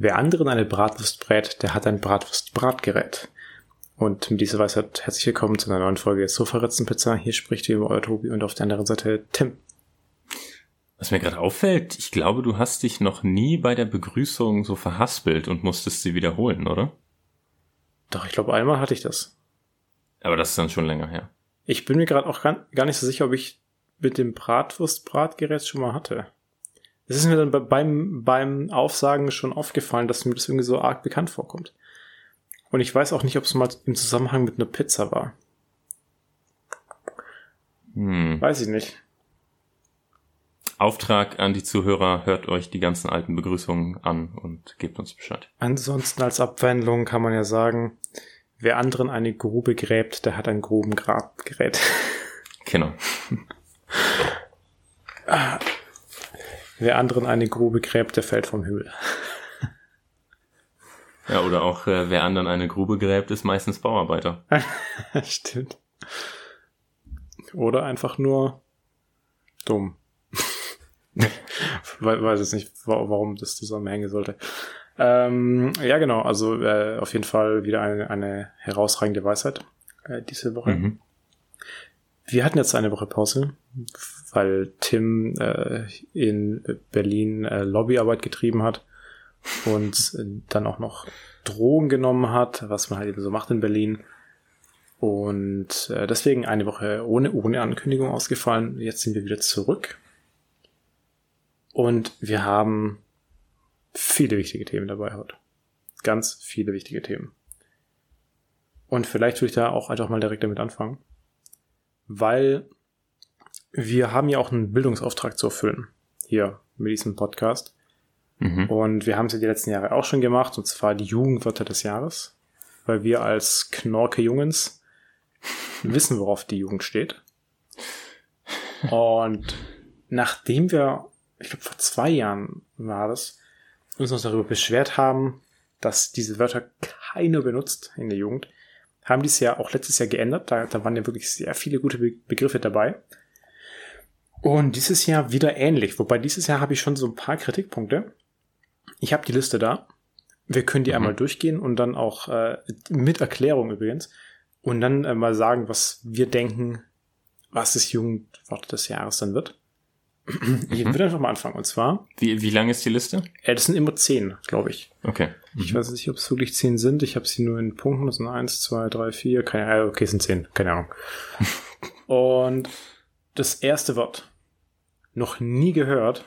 Wer anderen eine Bratwurst brät, der hat ein Bratwurst-Bratgerät. Und mit dieser Weisheit herzlich willkommen zu einer neuen Folge Sofa-Ritzenpizza. Hier spricht immer euer Tobi und auf der anderen Seite Tim. Was mir gerade auffällt, ich glaube, du hast dich noch nie bei der Begrüßung so verhaspelt und musstest sie wiederholen, oder? Doch, ich glaube, einmal hatte ich das. Aber das ist dann schon länger her. Ich bin mir gerade auch gar nicht so sicher, ob ich mit dem Bratwurst-Bratgerät schon mal hatte. Es ist mir dann beim, beim Aufsagen schon aufgefallen, dass mir das irgendwie so arg bekannt vorkommt. Und ich weiß auch nicht, ob es mal im Zusammenhang mit einer Pizza war. Hm. Weiß ich nicht. Auftrag an die Zuhörer, hört euch die ganzen alten Begrüßungen an und gebt uns Bescheid. Ansonsten als Abwendung kann man ja sagen, wer anderen eine Grube gräbt, der hat ein Grubengrabgerät. Genau. Wer anderen eine Grube gräbt, der fällt vom Himmel. Ja, oder auch äh, wer anderen eine Grube gräbt, ist meistens Bauarbeiter. Stimmt. Oder einfach nur dumm. weiß jetzt nicht, warum das zusammenhängen sollte. Ähm, ja, genau. Also äh, auf jeden Fall wieder eine, eine herausragende Weisheit äh, diese Woche. Mhm. Wir hatten jetzt eine Woche Pause, weil Tim äh, in Berlin äh, Lobbyarbeit getrieben hat und äh, dann auch noch Drogen genommen hat, was man halt eben so macht in Berlin. Und äh, deswegen eine Woche ohne, ohne Ankündigung ausgefallen. Jetzt sind wir wieder zurück und wir haben viele wichtige Themen dabei heute. Ganz viele wichtige Themen. Und vielleicht würde ich da auch einfach mal direkt damit anfangen. Weil wir haben ja auch einen Bildungsauftrag zu erfüllen. Hier mit diesem Podcast. Mhm. Und wir haben es ja die letzten Jahre auch schon gemacht, und zwar die Jugendwörter des Jahres. Weil wir als Knorke-Jungens wissen, worauf die Jugend steht. Und nachdem wir ich glaube vor zwei Jahren war das, uns noch darüber beschwert haben, dass diese Wörter keiner benutzt in der Jugend, haben dies ja auch letztes Jahr geändert. Da, da waren ja wirklich sehr viele gute Be Begriffe dabei. Und dieses Jahr wieder ähnlich. Wobei dieses Jahr habe ich schon so ein paar Kritikpunkte. Ich habe die Liste da. Wir können die mhm. einmal durchgehen und dann auch äh, mit Erklärung übrigens. Und dann äh, mal sagen, was wir denken, was das Jugendwort des Jahres dann wird. Ich würde einfach mal anfangen. Und zwar. Wie, wie lang ist die Liste? Äh, das sind immer zehn, glaube ich. Okay. Mhm. Ich weiß nicht, ob es wirklich zehn sind. Ich habe sie nur in Punkten. Das sind eins, zwei, drei, vier. Keine Ahnung. Okay, es sind zehn. Keine Ahnung. Und das erste Wort. Noch nie gehört.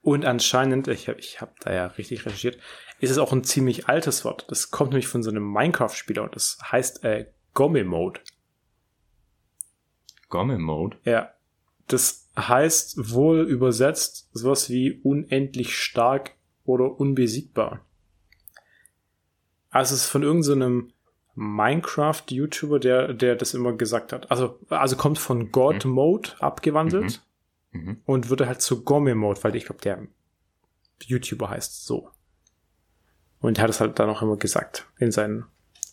Und anscheinend, ich habe ich hab da ja richtig recherchiert, ist es auch ein ziemlich altes Wort. Das kommt nämlich von so einem Minecraft-Spieler und das heißt äh, Gomme-Mode. Gomme-Mode? Ja. Das heißt wohl übersetzt sowas wie unendlich stark oder unbesiegbar. Also es ist von irgendeinem so Minecraft-YouTuber, der, der das immer gesagt hat. Also, also kommt von God mhm. Mode abgewandelt mhm. Und wurde halt zu Gomme Mode, weil ich glaube, der YouTuber heißt so. Und er hat es halt dann auch immer gesagt in seinen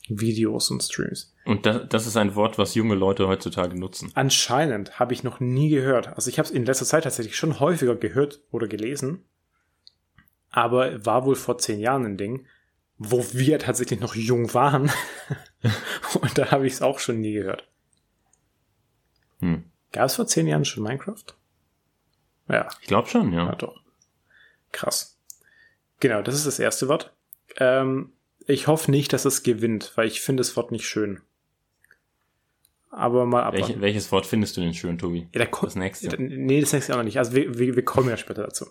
Videos und Streams. Und das, das ist ein Wort, was junge Leute heutzutage nutzen. Anscheinend habe ich noch nie gehört. Also ich habe es in letzter Zeit tatsächlich schon häufiger gehört oder gelesen, aber war wohl vor zehn Jahren ein Ding, wo wir tatsächlich noch jung waren. und da habe ich es auch schon nie gehört. Hm. Gab es vor zehn Jahren schon Minecraft? Ja. Ich glaube schon, ja. Ja, doch. Krass. Genau, das ist das erste Wort. Ähm, ich hoffe nicht, dass es gewinnt, weil ich finde das Wort nicht schön. Aber mal ab. Welch, welches Wort findest du denn schön, Tobi? Ja, das nächste. Nee, das nächste auch noch nicht. Also wir, wir, wir kommen ja später dazu.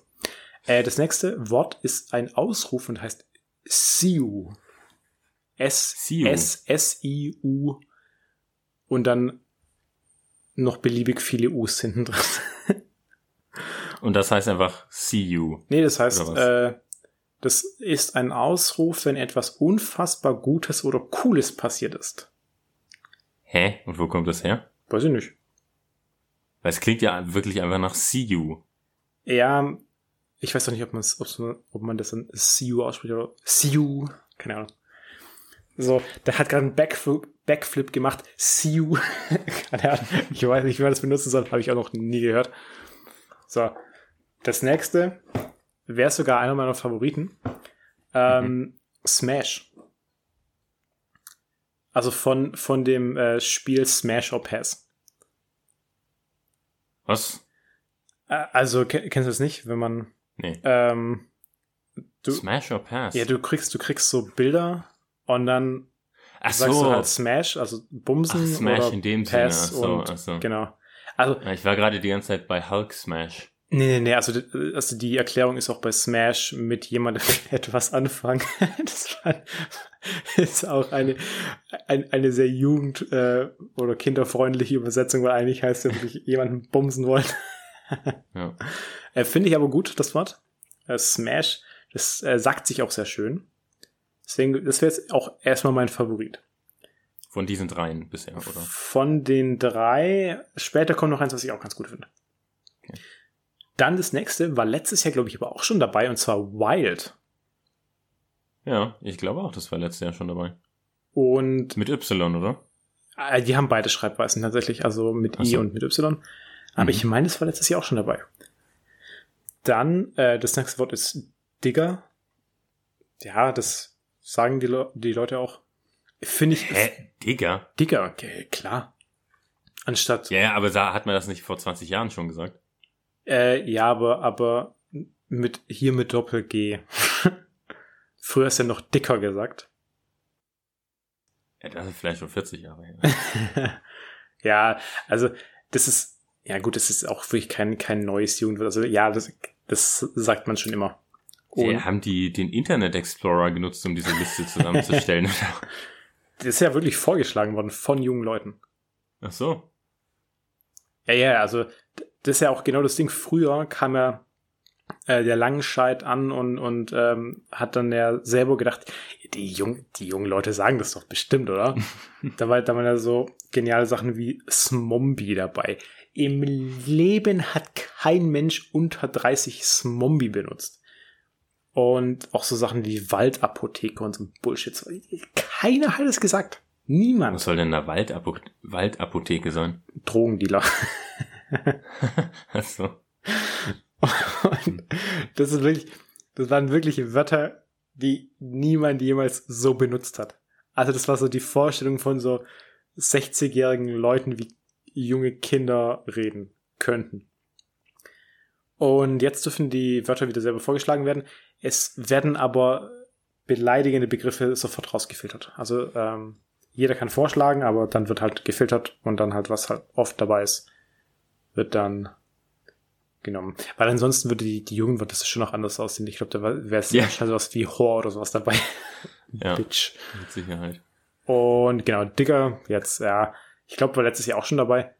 Äh, das nächste Wort ist ein Ausruf und heißt Siu. S S S I U und dann noch beliebig viele U's hinten drin. Und das heißt einfach see you. Nee, das heißt äh, das ist ein Ausruf, wenn etwas unfassbar Gutes oder Cooles passiert ist. Hä? Und wo kommt das her? Weiß ich nicht. Weil es klingt ja wirklich einfach nach See You. Ja, ich weiß doch nicht, ob, ob man das dann See You ausspricht oder See You. Keine Ahnung. So, der hat gerade einen Backflip, Backflip gemacht. See You. Keine Ahnung. Ich weiß nicht, wie man das benutzen soll. Habe ich auch noch nie gehört. So, das nächste wäre sogar einer meiner Favoriten. Ähm, Smash. Also von, von dem äh, Spiel Smash or Pass. Was? Äh, also ke- kennst du das nicht, wenn man Nee. ähm, du, Smash or Pass? ja du kriegst du kriegst so Bilder und dann Ach sagst so. du halt Smash, also Bumsen Ach, Smash oder in dem Sinne. Pass Ach so, und ach so. genau. Also Ich war gerade die ganze Zeit bei Hulk Smash. nee nee nee, also die- also die Erklärung ist auch bei Smash mit jemandem etwas anfangen. das war, ist auch eine ein, eine sehr jugend äh, oder kinderfreundliche Übersetzung, weil eigentlich heißt ja wirklich jemanden bumsen wollen. Ja. Äh, Finde ich aber gut, das Wort. Äh, Smash, das äh, sagt sich auch sehr schön. Deswegen, das wäre jetzt auch erstmal mein Favorit. Von diesen dreien bisher, oder? Von den drei, später kommt noch eins, was ich auch ganz gut finde. Okay. Dann das nächste war letztes Jahr, glaube ich, aber auch schon dabei, und zwar Wild. Ja, ich glaube auch, das war letztes Jahr schon dabei. Und Mit Y, oder? äh, die haben beide Schreibweisen tatsächlich, also mit Ach I so. und mit Y. Aber Mhm. ich meine, es war letztes Jahr auch schon dabei. Dann, äh, das nächste Wort ist Digger. Ja, das sagen die, Le die Leute auch. Finde ich. Hä? Digga? Digger, okay, klar. Anstatt, Ja, ja, aber sa- hat man das nicht vor 20 Jahren schon gesagt? äh, ja, aber, aber mit, hier mit Doppel-G. Früher ist ja noch dicker gesagt. Ja, das ist vielleicht schon 40 Jahre her. ja, also, das ist, ja gut, das ist auch wirklich kein, kein neues Jugendwort. Also, ja, das, das sagt man schon immer. Und Sie haben die den Internet Explorer genutzt, um diese Liste zusammenzustellen. das ist ja wirklich vorgeschlagen worden von jungen Leuten. Ach so. Ja, ja, also, das ist ja auch genau das Ding. Früher kam ja äh, der Langenscheid an und, und ähm, hat dann ja selber gedacht, die, jung, die jungen Leute sagen das doch bestimmt, oder? da, war, da waren ja so geniale Sachen wie Smombi dabei. Im Leben hat kein Mensch unter 30 Smombi benutzt. Und auch so Sachen wie Waldapotheke und so ein Bullshit. Keiner hat es gesagt. Niemand. Was soll denn eine Waldapo Waldapotheke sein? Drogendealer. Ach so. Und das ist wirklich, das waren wirkliche Wörter, die niemand jemals so benutzt hat. Also das war so die Vorstellung von so 60-jährigen Leuten, wie junge Kinder reden könnten. Und jetzt dürfen die Wörter wieder selber vorgeschlagen werden. Es werden aber beleidigende Begriffe sofort rausgefiltert. Also ähm, jeder kann vorschlagen, aber dann wird halt gefiltert und dann halt, was halt oft dabei ist, wird dann genommen. Weil ansonsten würde die, die Jugendwort das schon noch anders aussehen. Ich glaube, da wäre es Ja. yeah. sowas wie Whore oder sowas dabei. Ja, Bitch. mit Sicherheit. Und genau, Digger, jetzt, ja, ich glaube, war letztes Jahr auch schon dabei.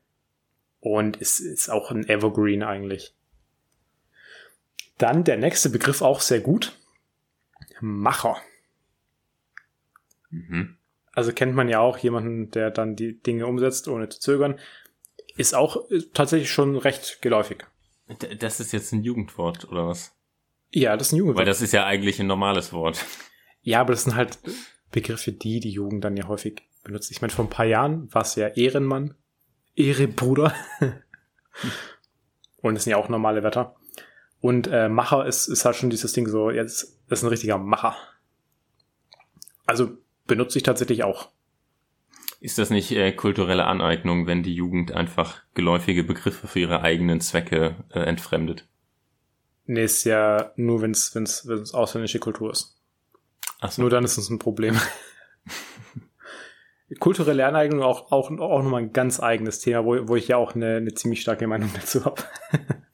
Und ist, ist auch ein Evergreen eigentlich. Dann der nächste Begriff auch sehr gut. Macher. Mhm. Also kennt man ja auch jemanden, der dann die Dinge umsetzt, ohne zu zögern. Ist auch tatsächlich schon recht geläufig. Das ist jetzt ein Jugendwort, oder was? Ja, das ist ein Jugendwort. Weil das ist ja eigentlich ein normales Wort. Ja, aber das sind halt Begriffe, die die Jugend dann ja häufig benutzt. Ich meine, vor ein paar Jahren war es ja Ehrenmann, Ehrebruder. Und das sind ja auch normale Wetter. Und äh, Macher ist, ist halt schon dieses Ding so, jetzt ist ein richtiger Macher. Also benutze ich tatsächlich auch. Ist das nicht äh, kulturelle Aneignung, wenn die Jugend einfach geläufige Begriffe für ihre eigenen Zwecke äh, entfremdet? Nee, ist ja nur, wenn es wenn's, wenn's ausländische Kultur ist. Ach so. Nur dann ist es ein Problem. Kulturelle Aneignung auch, auch, auch nochmal ein ganz eigenes Thema, wo, wo ich ja auch eine, eine ziemlich starke Meinung dazu habe.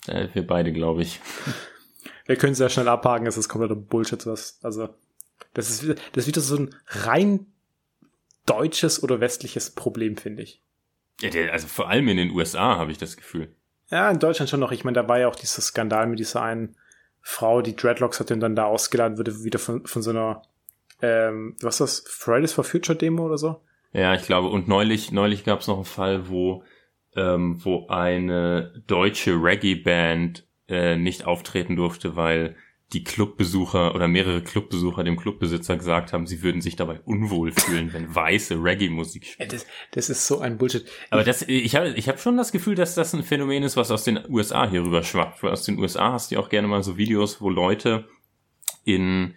Äh, wir beide, glaube ich. Wir können sehr schnell abhaken, es ist kompletter Bullshit. Was, also, das ist, wieder, das ist wieder so ein rein deutsches oder westliches Problem, finde ich. Ja, der, also vor allem in den USA habe ich das Gefühl. Ja, in Deutschland schon noch. Ich meine, da war ja auch dieser Skandal mit dieser einen Frau, die Dreadlocks hatte und dann da ausgeladen wurde, wieder von, von so einer, ähm, was ist das, Fridays for Future Demo oder so? Ja, ich glaube, und neulich, neulich gab es noch einen Fall, wo, ähm, wo eine deutsche Reggae-Band äh, nicht auftreten durfte, weil die Clubbesucher oder mehrere Clubbesucher dem Clubbesitzer gesagt haben, sie würden sich dabei unwohl fühlen, wenn weiße Reggae-Musik spielt. das, das ist so ein Bullshit. Aber das, ich habe ich hab schon das Gefühl, dass das ein Phänomen ist, was aus den USA hier rüber schwappt. Weil aus den USA hast du ja auch gerne mal so Videos, wo Leute in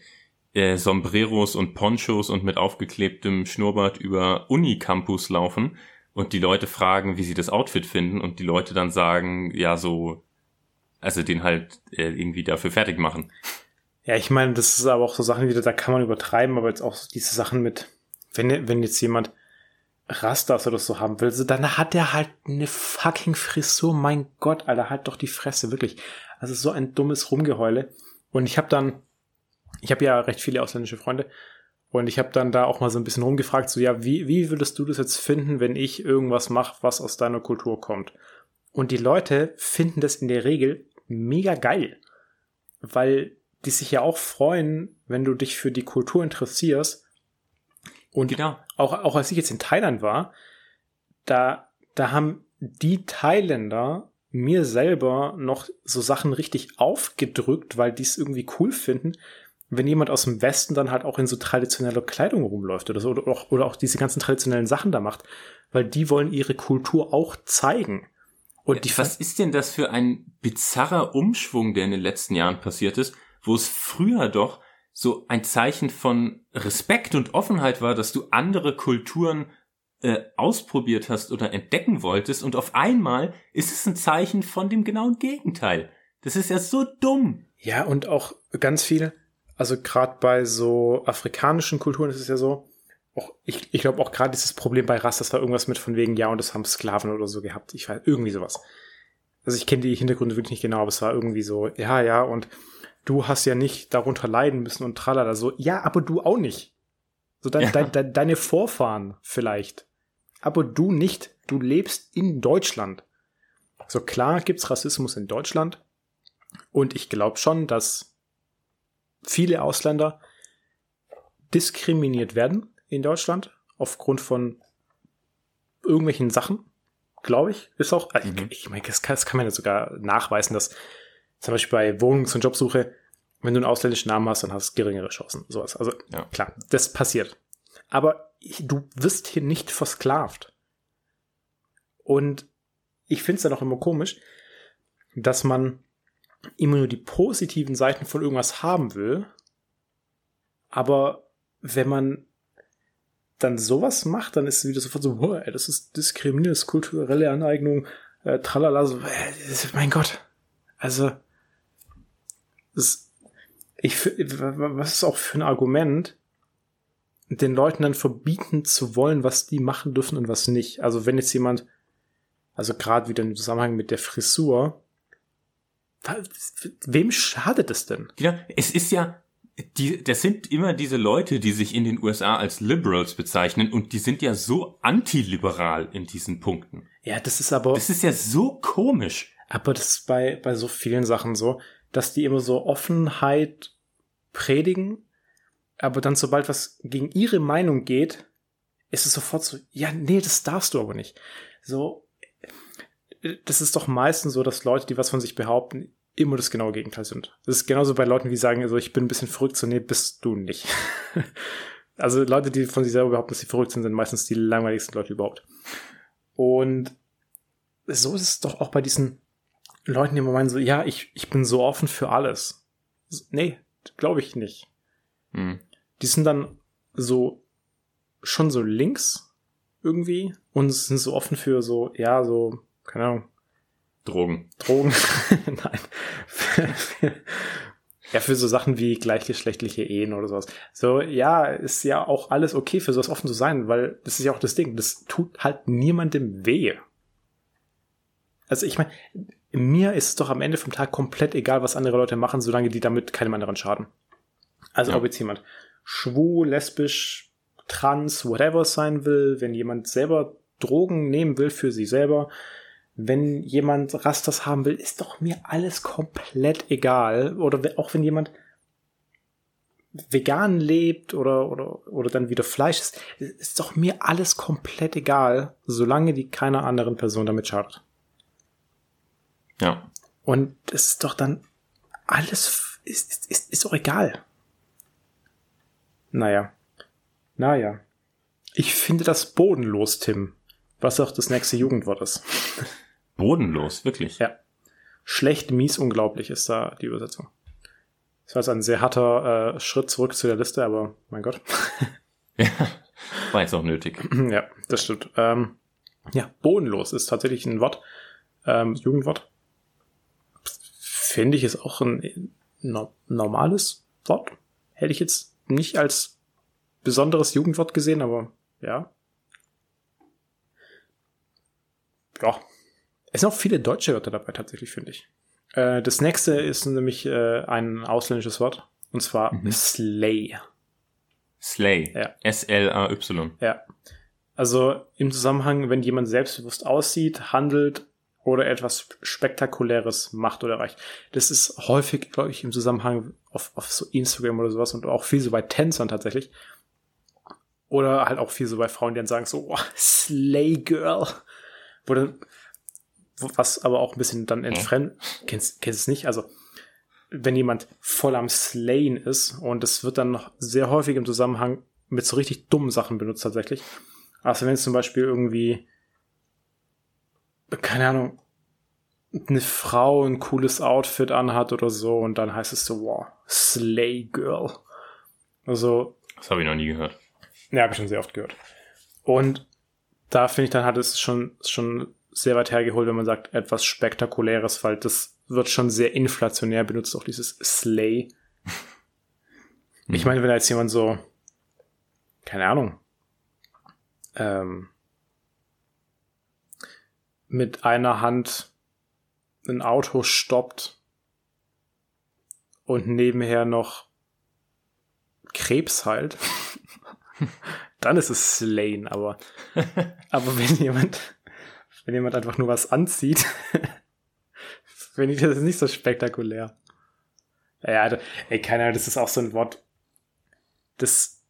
äh, Sombreros und Ponchos und mit aufgeklebtem Schnurrbart über Unicampus laufen und die Leute fragen, wie sie das Outfit finden und die Leute dann sagen, ja, so, also den halt äh, irgendwie dafür fertig machen. Ja, ich meine, das ist aber auch so Sachen wieder, da kann man übertreiben, aber jetzt auch diese Sachen mit, wenn, wenn jetzt jemand Rastas oder so haben will, so, dann hat er halt eine fucking Frisur. Mein Gott, Alter, halt doch die Fresse, wirklich. Also so ein dummes Rumgeheule. Und ich habe dann, ich habe ja recht viele ausländische Freunde und ich habe dann da auch mal so ein bisschen rumgefragt, so ja, wie, wie würdest du das jetzt finden, wenn ich irgendwas mache, was aus deiner Kultur kommt? Und die Leute finden das in der Regel mega geil, weil die sich ja auch freuen, wenn du dich für die Kultur interessierst. Und genau. auch, auch als ich jetzt in Thailand war, da, da haben die Thailänder mir selber noch so Sachen richtig aufgedrückt, weil die es irgendwie cool finden, wenn jemand aus dem Westen dann halt auch in so traditioneller Kleidung rumläuft oder so, oder auch, oder auch diese ganzen traditionellen Sachen da macht, weil die wollen ihre Kultur auch zeigen. Und die Was ist denn das für ein bizarrer Umschwung, der in den letzten Jahren passiert ist, wo es früher doch so ein Zeichen von Respekt und Offenheit war, dass du andere Kulturen äh, ausprobiert hast oder entdecken wolltest und auf einmal ist es ein Zeichen von dem genauen Gegenteil. Das ist ja so dumm. Ja, und auch ganz viel, also gerade bei so afrikanischen Kulturen ist es ja so, auch, ich, ich glaube auch gerade dieses Problem bei Rass, das war irgendwas mit von wegen, ja, und das haben Sklaven oder so gehabt. Ich weiß, irgendwie sowas. Also ich kenne die Hintergründe wirklich nicht genau, aber es war irgendwie so, ja, ja, und du hast ja nicht darunter leiden müssen und tralala so, ja, aber du auch nicht. So de, ja. de, de, deine Vorfahren vielleicht aber du nicht. Du lebst in Deutschland. So klar gibt's Rassismus in Deutschland. Und ich glaube schon, dass viele Ausländer diskriminiert werden in Deutschland aufgrund von irgendwelchen Sachen, glaube ich. Ist auch, also mhm. ich, ich meine, das kann, das kann man ja sogar nachweisen, dass zum Beispiel bei Wohnungs- und Jobsuche, wenn du einen ausländischen Namen hast, dann hast du geringere Chancen. Sowas. Also ja. klar, das passiert. Aber du wirst hier nicht versklavt. Und ich finde es dann auch immer komisch, dass man immer nur die positiven Seiten von irgendwas haben will. Aber wenn man dann sowas macht, dann ist es wieder sofort so, boah, ey, das ist diskriminierend, kulturelle Aneignung, äh, tralala, so, äh, mein Gott. Also, das, ich, was ist auch für ein Argument, den Leuten dann verbieten zu wollen, was die machen dürfen und was nicht. Also wenn jetzt jemand, also gerade wieder im Zusammenhang mit der Frisur, wem schadet es denn? Ja, es ist ja, die, das sind immer diese Leute, die sich in den USA als Liberals bezeichnen und die sind ja so antiliberal in diesen Punkten. Ja, das ist aber. Das ist ja so komisch. Aber das ist bei, bei so vielen Sachen so, dass die immer so Offenheit predigen aber dann, sobald was gegen ihre Meinung geht, ist es sofort so, ja, nee, das darfst du aber nicht. So, das ist doch meistens so, dass Leute, die was von sich behaupten, immer das genaue Gegenteil sind. Das ist genauso bei Leuten, die sagen, also ich bin ein bisschen verrückt, so nee, bist du nicht. also Leute, die von sich selber behaupten, dass sie verrückt sind, sind meistens die langweiligsten Leute überhaupt. Und so ist es doch auch bei diesen Leuten, die immer meinen so, ja, ich, ich bin so offen für alles. Nee, glaube ich nicht. Hm. Die sind dann so schon so links irgendwie und sind so offen für so, ja, so, keine Ahnung. Drogen. Drogen. Nein. ja, für so Sachen wie gleichgeschlechtliche Ehen oder sowas. So, ja, ist ja auch alles okay für sowas offen zu sein, weil das ist ja auch das Ding. Das tut halt niemandem weh. Also ich meine, mir ist es doch am Ende vom Tag komplett egal, was andere Leute machen, solange die damit keinem anderen schaden. Also ja. ob jetzt jemand schwul, lesbisch, trans, whatever sein will, wenn jemand selber Drogen nehmen will für sich selber, wenn jemand Rastas haben will, ist doch mir alles komplett egal. Oder auch wenn jemand vegan lebt oder, oder, oder dann wieder Fleisch ist, ist doch mir alles komplett egal, solange die keiner anderen Person damit schadet. Ja. Und es ist doch dann alles, ist, ist, ist doch egal. Naja. Naja. Ich finde das bodenlos, Tim. Was auch das nächste Jugendwort ist. Bodenlos, wirklich? Ja. Schlecht, mies, unglaublich ist da die Übersetzung. Das war jetzt ein sehr harter äh, Schritt zurück zu der Liste, aber mein Gott. Ja, war jetzt auch nötig. ja, das stimmt. Ähm, ja, bodenlos ist tatsächlich ein Wort, ähm, Jugendwort. Finde ich ist auch ein no normales Wort. Hätte ich jetzt nicht als besonderes Jugendwort gesehen, aber ja. Ja. Es sind auch viele deutsche Wörter dabei tatsächlich, finde ich. Äh, das nächste ist nämlich äh, ein ausländisches Wort. Und zwar Mhm. Slay. Slay. Ja. S-L-A-Y. Ja. Also im Zusammenhang, wenn jemand selbstbewusst aussieht, handelt oder etwas Spektakuläres macht oder erreicht. Das ist häufig, glaube ich, im Zusammenhang auf, auf so Instagram oder sowas und auch viel so bei Tänzern tatsächlich. Oder halt auch viel so bei Frauen, die dann sagen so, oh, Slay Girl. Wo dann, was aber auch ein bisschen dann entfremd, kennst, kennst es nicht? Also, wenn jemand voll am Slayen ist und es wird dann noch sehr häufig im Zusammenhang mit so richtig dummen Sachen benutzt tatsächlich. Also wenn es zum Beispiel irgendwie, keine Ahnung, eine Frau ein cooles Outfit anhat oder so und dann heißt es so, wow, Slay Girl. Also, Das habe ich noch nie gehört. ja, habe ich schon sehr oft gehört. Und da finde ich dann hat es schon, schon sehr weit hergeholt, wenn man sagt, etwas Spektakuläres, weil das wird schon sehr inflationär benutzt, auch dieses Slay. Ich meine, wenn da jetzt jemand so, keine Ahnung, ähm, mit einer Hand ein Auto stoppt und nebenher noch Krebs heilt, dann ist es Slain, aber, aber wenn jemand, wenn jemand einfach nur was anzieht, finde ich das nicht so spektakulär. Ja, da- ey, keine Ahnung, das ist auch so ein Wort, das,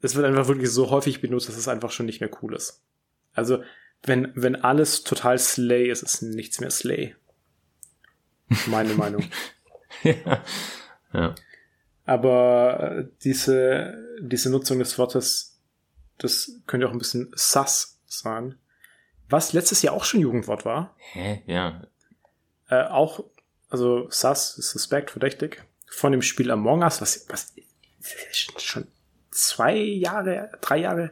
das wird einfach wirklich so häufig benutzt, dass es einfach schon nicht mehr cool ist. Also, wenn, wenn alles total Slay ist, ist nichts mehr Slay. Meine Meinung. ja. ja. Aber äh, diese, diese Nutzung des Wortes, das könnte auch ein bisschen sus sein. Was letztes Jahr auch schon Jugendwort war. Hä? Ja. Äh, auch, also sus, suspect, verdächtig. Von dem Spiel Among Us, was, was schon zwei Jahre, drei Jahre.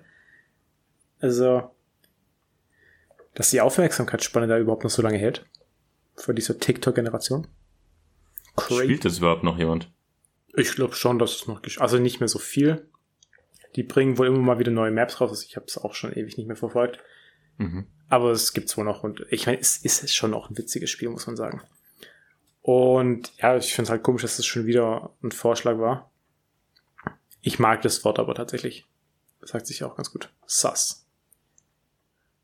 Also, dass die Aufmerksamkeitsspanne da überhaupt noch so lange hält. Für diese TikTok-Generation. Spielt das überhaupt noch jemand? Ich glaube schon, dass es noch, also nicht mehr so viel. Die bringen wohl immer mal wieder neue Maps raus. Also ich habe es auch schon ewig nicht mehr verfolgt. Mhm. Aber es gibt's wohl noch und ich meine, es ist schon auch ein witziges Spiel, muss man sagen. Und ja, ich finde es halt komisch, dass es schon wieder ein Vorschlag war. Ich mag das Wort aber tatsächlich. Das sagt sich auch ganz gut. Sus.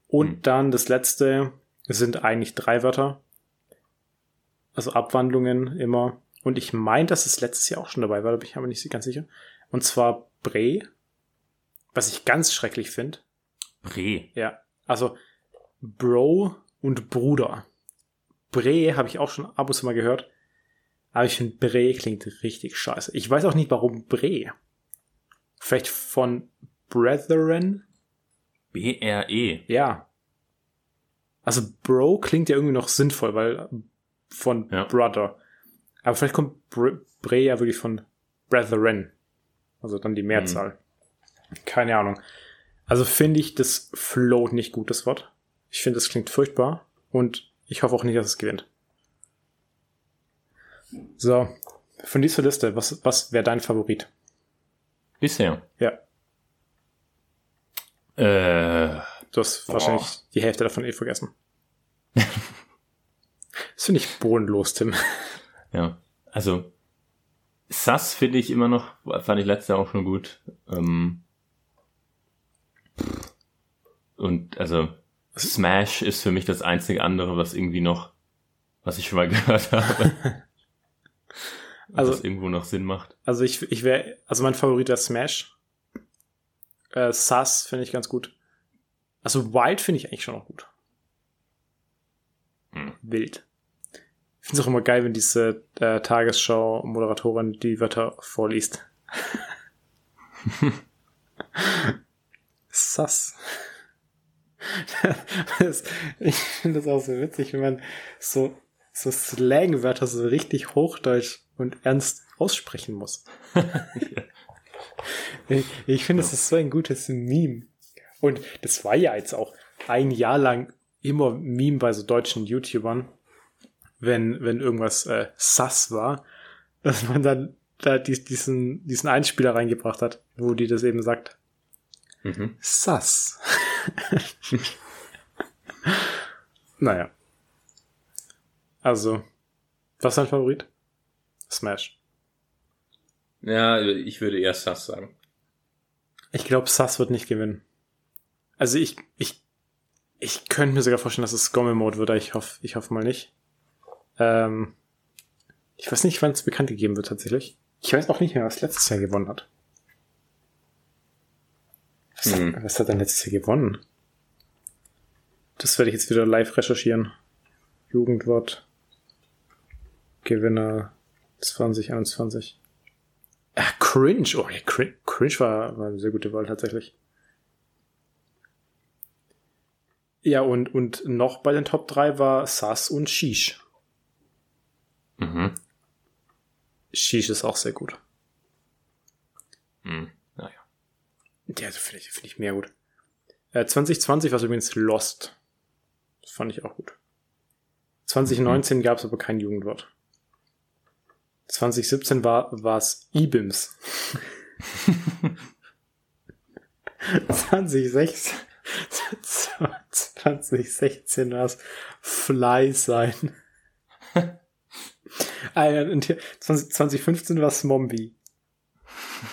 Und Hm. dann das letzte es sind eigentlich drei Wörter. Also Abwandlungen immer. Und ich meine, dass es letztes Jahr auch schon dabei war, da bin ich aber nicht ganz sicher. Und zwar Bre, was ich ganz schrecklich finde. Bre. Ja, also Bro und Bruder. Bre habe ich auch schon ab und zu mal gehört. Aber ich finde, Bre klingt richtig scheiße. Ich weiß auch nicht, warum Bre. Vielleicht von Brethren? B-R-E. Ja. Also Bro klingt ja irgendwie noch sinnvoll, weil von Ja. Brother. Aber vielleicht kommt Bre, Bre ja wirklich von Brethren. Also dann die Mehrzahl. Keine Ahnung. Also finde ich, das float nicht gut, das Wort. Ich finde, das klingt furchtbar. Und ich hoffe auch nicht, dass es gewinnt. So. Von dieser Liste, was, was wäre dein Favorit? Bisher. Ja. Äh, Du hast Boah. wahrscheinlich die Hälfte davon eh vergessen. das finde ich bodenlos, Tim. ja. Also, Sass finde ich immer noch, fand ich letztes Jahr auch schon gut. Ähm, und also, Smash ist für mich das einzige andere, was irgendwie noch, was ich schon mal gehört habe. Also- was irgendwo noch Sinn macht. Also ich, ich wäre, also mein Favorit ist Smash. Äh, Sus finde ich ganz gut. Also Wild finde ich eigentlich schon noch gut. Hm. Wild. Ich finde es auch immer geil, wenn diese äh, Tagesschau-Moderatorin die Wörter vorliest. Sus. Das, ich finde das auch so witzig, wenn man so, so Slang-Wörter so richtig hochdeutsch und ernst aussprechen muss. Ich, ich finde, es ist so ein gutes Meme. Und das war ja jetzt auch ein Jahr lang immer Meme bei so deutschen YouTubern, wenn, wenn irgendwas äh, sass war, dass man dann da diesen, diesen Einspieler reingebracht hat, wo die das eben sagt. Mhm. Sass. naja. Also, was ist dein Favorit? Smash. Ja, ich würde eher Sass sagen. Ich glaube, Sass wird nicht gewinnen. Also ich, ich, ich könnte mir sogar vorstellen, dass es Gommel-Mode wird, aber ich hoffe, ich hoffe mal nicht. Ähm, ich weiß nicht, wann es bekannt gegeben wird tatsächlich. Ich weiß auch nicht mehr, was letztes Jahr gewonnen hat. Was, hm. hat, was hat denn letztes Jahr gewonnen? Das werde ich jetzt wieder live recherchieren. Jugendwort. Gewinner 2021. Ah, Cringe. Oh, ja, Cringe, Cringe war, war eine sehr gute Wahl tatsächlich. Ja, und, und noch bei den Top 3 war Sass und Shish. Mhm. Shish ist auch sehr gut. Hm, naja. Ja, finde ich, find ich mehr gut. Äh, 2020 war es übrigens Lost. Das fand ich auch gut. 2019 mhm. gab es aber kein Jugendwort. 2017 war es IBIMS. 2016, 2016 war es Fly sein. 2015 war es Mombi.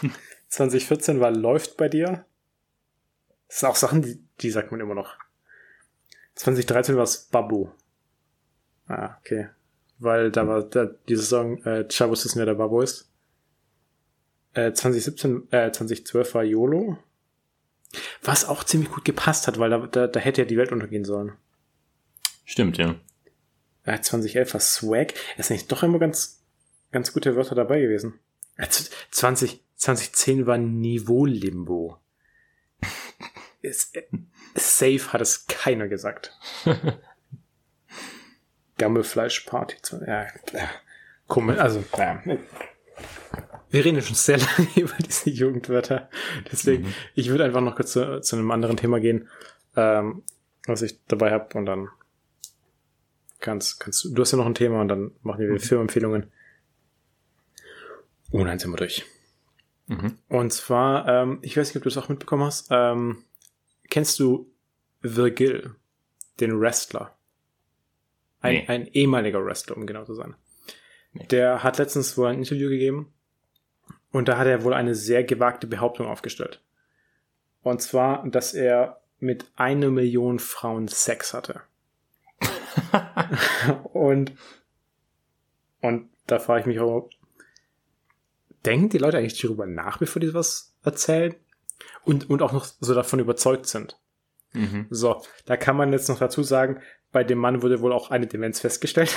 2014 war Läuft bei dir. Das sind auch Sachen, die, die sagt man immer noch. 2013 war es Babu. Ah, okay weil da war da, diese Song äh, Chavos ist wer der Babo ist. Äh, 2017, äh, 2012 war YOLO. Was auch ziemlich gut gepasst hat, weil da, da, da hätte ja die Welt untergehen sollen. Stimmt, ja. Äh, 2011 war Swag. Es sind nicht doch immer ganz, ganz gute Wörter dabei gewesen. Äh, 20, 2010 war Niveau-Limbo. safe hat es keiner gesagt. Gammelfleischparty. Ja, ja, komisch. Also, ja. Wir reden schon sehr lange über diese Jugendwörter. Deswegen, mhm. ich würde einfach noch kurz zu, zu, einem anderen Thema gehen, ähm, was ich dabei habe und dann kannst, kannst du, du hast ja noch ein Thema und dann machen wir mhm. Filmempfehlungen. Und dann sind wir durch. Mhm. Und zwar, ähm, ich weiß nicht, ob du es auch mitbekommen hast, ähm, kennst du Virgil, den Wrestler? Ein, nee. ein ehemaliger Wrestler, um genau zu sein. Nee. Der hat letztens wohl ein Interview gegeben und da hat er wohl eine sehr gewagte Behauptung aufgestellt. Und zwar, dass er mit einer Million Frauen Sex hatte. und, und da frage ich mich auch, denken die Leute eigentlich darüber nach, bevor die was erzählen? Und, und auch noch so davon überzeugt sind. Mhm. So, da kann man jetzt noch dazu sagen, bei dem Mann wurde wohl auch eine Demenz festgestellt.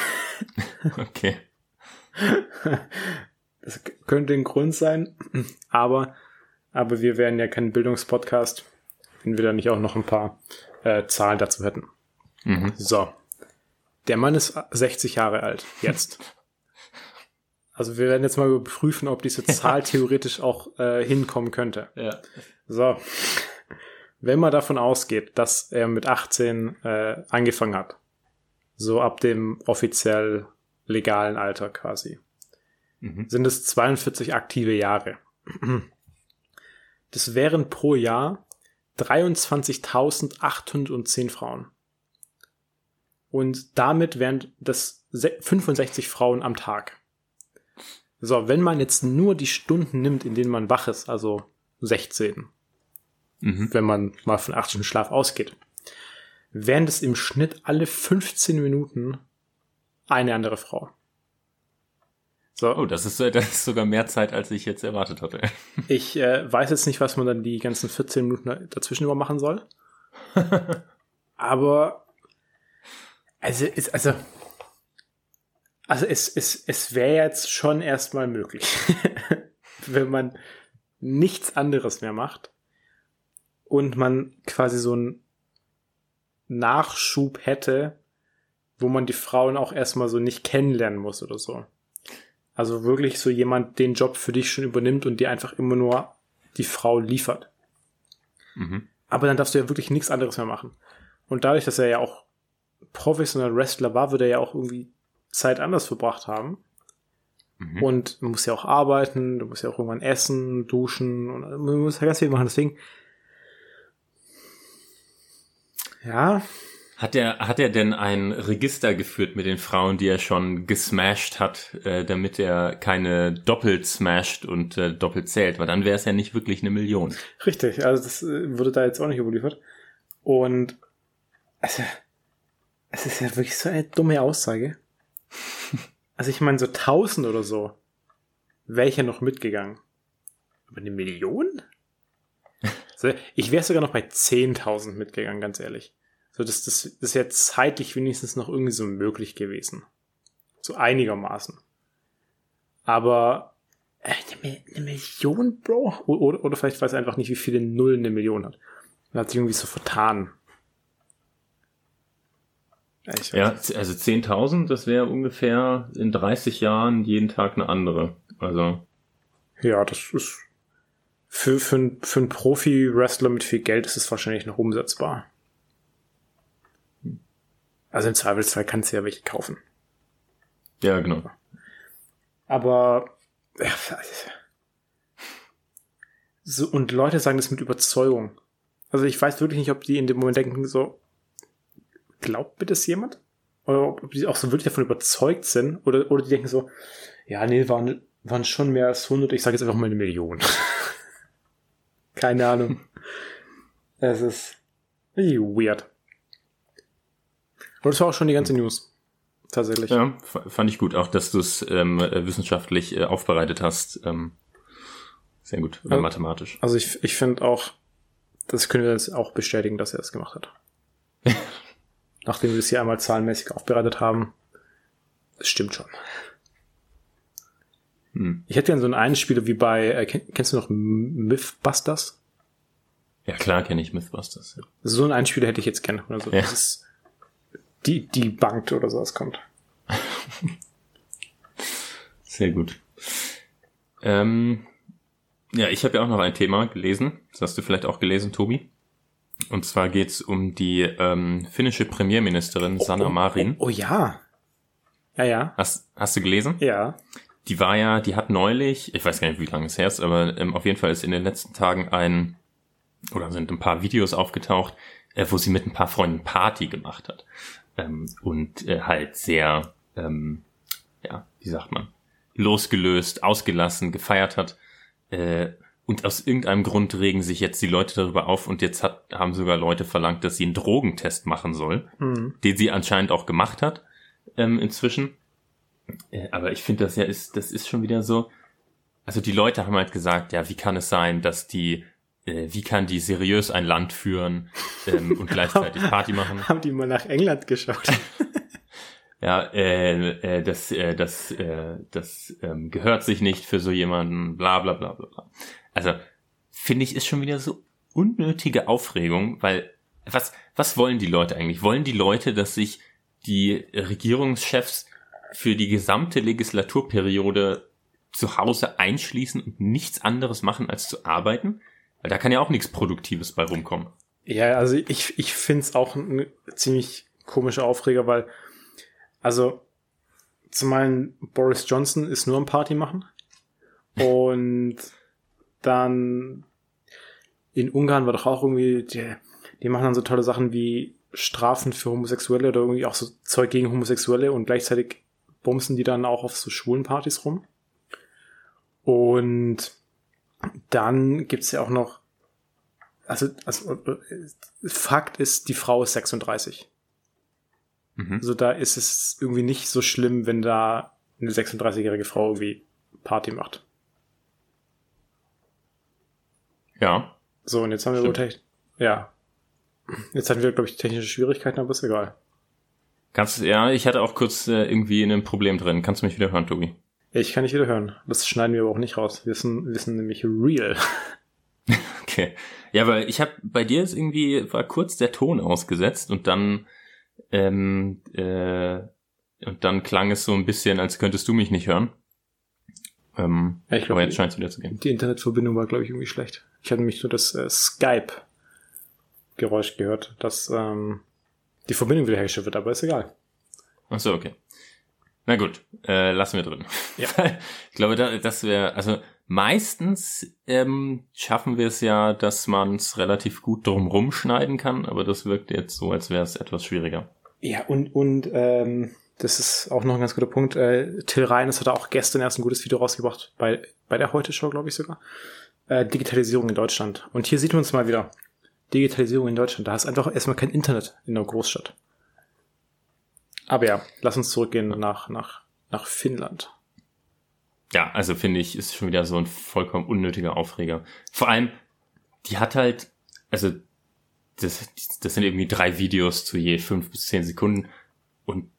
okay. Das könnte ein Grund sein, aber, aber wir wären ja kein Bildungspodcast, wenn wir da nicht auch noch ein paar äh, Zahlen dazu hätten. Mhm. So. Der Mann ist 60 Jahre alt, jetzt. Also wir werden jetzt mal überprüfen, ob diese Zahl theoretisch auch äh, hinkommen könnte. Ja. So wenn man davon ausgeht, dass er mit 18 äh, angefangen hat, so ab dem offiziell legalen Alter quasi, mhm. sind es 42 aktive Jahre. Das wären pro Jahr 23.810 Frauen. Und damit wären das 65 Frauen am Tag. So, wenn man jetzt nur die Stunden nimmt, in denen man wach ist, also 16, mhm. wenn man mal von acht Stunden Schlaf ausgeht, wären das im Schnitt alle 15 Minuten eine andere Frau. So. Oh, das ist, das ist sogar mehr Zeit, als ich jetzt erwartet hatte. Ich äh, weiß jetzt nicht, was man dann die ganzen 14 Minuten dazwischen über machen soll. Aber also, ist, also, also es, es, es wäre jetzt schon erstmal möglich, wenn man nichts anderes mehr macht, und man quasi so einen Nachschub hätte, wo man die Frauen auch erstmal so nicht kennenlernen muss oder so. Also wirklich so jemand den Job für dich schon übernimmt und dir einfach immer nur die Frau liefert. Mhm. Aber dann darfst du ja wirklich nichts anderes mehr machen. Und dadurch, dass er ja auch professioneller Wrestler war, würde er ja auch irgendwie Zeit anders verbracht haben. Mhm. Und man muss ja auch arbeiten, du musst ja auch irgendwann essen, duschen und man muss ja ganz viel machen. Deswegen, ja, Hat er, hat er denn ein Register geführt mit den Frauen, die er schon gesmashed hat, äh, damit er keine doppelt smashed und äh, doppelt zählt? Weil dann wäre es ja nicht wirklich eine Million. richtig. Also das äh, wurde da jetzt auch nicht überliefert. Und also, es ist ja wirklich so eine dumme Aussage. Also ich meine, so 1000 oder so ja noch mitgegangen. Aber eine Million? So, ich wäre sogar noch bei 10.000 mitgegangen, ganz ehrlich. So, das, das, das ist ja zeitlich wenigstens noch irgendwie so möglich gewesen. So einigermaßen. Aber äh, eine, eine Million, Bro? Oder, oder vielleicht weiß er einfach nicht, wie viele Nullen eine Million hat. Er hat sich irgendwie so vertan. Ja, ich also 10.000, das wäre ungefähr in 30 Jahren jeden Tag eine andere. Also, Ja, das ist für, für, für einen Profi-Wrestler mit viel Geld ist es wahrscheinlich noch umsetzbar. Also im Zweifelsfall kannst du ja welche kaufen. ja, genau. Aber ja, so, und Leute sagen das mit Überzeugung. Also ich weiß wirklich nicht, ob die in dem Moment denken, so, glaubt mir das jemand? Oder ob die auch so wirklich davon überzeugt sind? Oder, oder die denken so, ja, nee, waren, waren schon mehr als 100, ich sage jetzt einfach mal eine Million. Keine Ahnung. Es ist weird. Und das war auch schon die ganze News. Tatsächlich. Ja, fand ich gut, auch dass du es ähm, äh, wissenschaftlich äh, aufbereitet hast. Ähm, sehr gut, oder Ja. mathematisch. Also ich, ich finde auch, das können wir jetzt auch bestätigen, dass er es gemacht hat. Nachdem wir das hier einmal zahlenmäßig aufbereitet haben, das stimmt schon. Hm. Ich hätte gerne so einen Einspieler wie bei, äh, kenn, kennst du noch Mythbusters? Ja, klar kenne ich Mythbusters. Ja. So einen Einspieler hätte ich jetzt gerne. Oder so. Ja. Das ist die, die Bank oder sowas kommt. Sehr gut. Ähm, ja, ich habe ja auch noch ein Thema gelesen. Das hast du vielleicht auch gelesen, Tobi. Und zwar geht's um die ähm, finnische Premierministerin Sanna oh, Marin. Oh, oh ja. Ja, ja. Hast, hast du gelesen? Ja. Die war ja, die hat neulich, ich weiß gar nicht, wie lange es her ist, aber ähm, auf jeden Fall ist in den letzten Tagen ein, oder sind ein paar Videos aufgetaucht, äh, wo sie mit ein paar Freunden Party gemacht hat. Ähm, und äh, halt sehr, ähm, ja, wie sagt man, losgelöst, ausgelassen, gefeiert hat. Äh, und aus irgendeinem Grund regen sich jetzt die Leute darüber auf und jetzt hat, haben sogar Leute verlangt, dass sie einen Drogentest machen soll, Hm. den sie anscheinend auch gemacht hat ähm, inzwischen. Äh, aber ich finde, das ja ist, das ist schon wieder so. Also die Leute haben halt gesagt, ja, wie kann es sein, dass die, äh, wie kann die seriös ein Land führen ähm, und gleichzeitig Party machen? Haben die mal nach England geschaut? Ja, äh, äh, das, äh, das, äh, das ähm, gehört sich nicht für so jemanden, bla bla bla bla bla. Also finde ich, ist schon wieder so unnötige Aufregung, weil was, was wollen die Leute eigentlich? Wollen die Leute, dass sich die Regierungschefs für die gesamte Legislaturperiode zu Hause einschließen und nichts anderes machen als zu arbeiten? Weil da kann ja auch nichts Produktives bei rumkommen. Ja, also ich, ich finde es auch ein ziemlich komischer Aufreger, weil, also, zum einen, Boris Johnson ist nur am Party machen. Und dann in Ungarn war doch auch irgendwie, die, die machen dann so tolle Sachen wie Strafen für Homosexuelle oder irgendwie auch so Zeug gegen Homosexuelle und gleichzeitig bumsen die dann auch auf so schwulen Partys rum. Und dann gibt's ja auch noch also, also äh, Fakt ist, die Frau ist 36. Mhm. Also da ist es irgendwie nicht so schlimm, wenn da eine 36-jährige Frau irgendwie Party macht. Ja, So, und jetzt haben wir wohl Techn ja. Jetzt hatten wir, glaube ich, technische Schwierigkeiten, aber ist egal. kannst ja, ich hatte auch kurz äh, irgendwie ein Problem drin. Kannst du mich wieder hören, Tobi? Ich kann nicht wieder hören. Das schneiden wir aber auch nicht raus. Wir sind, wir sind nämlich real. Okay. Ja, weil ich habe bei dir ist irgendwie war kurz der Ton ausgesetzt und dann ähm, äh, und dann klang es so ein bisschen, als könntest du mich nicht hören. Ähm, Ja, ich glaub, aber jetzt scheint es wieder zu gehen. Die Internetverbindung war, glaube ich, irgendwie schlecht. Ich hatte nämlich nur das äh, Skype-Geräusch gehört, dass ähm, die Verbindung wiederhergestellt wird, aber ist egal. Ach so, okay. Na gut, äh, lassen wir drin. Ja. ich glaube, da, das wäre, also meistens ähm, schaffen wir es ja, dass man es relativ gut drumrum schneiden kann, aber das wirkt jetzt so, als wäre es etwas schwieriger. Ja, und, und ähm, das ist auch noch ein ganz guter Punkt. Äh, Till Reines hat auch gestern erst ein gutes Video rausgebracht, bei, bei der Heute-Show, glaube ich sogar. Äh, Digitalisierung in Deutschland. Und hier sieht man es mal wieder. Digitalisierung in Deutschland. Da ist einfach erstmal kein Internet in der Großstadt. Aber ja, lass uns zurückgehen nach, nach, nach Finnland. Ja, also finde ich, ist schon wieder so ein vollkommen unnötiger Aufreger. Vor allem, die hat halt, also das, das sind irgendwie drei Videos zu je fünf bis zehn Sekunden und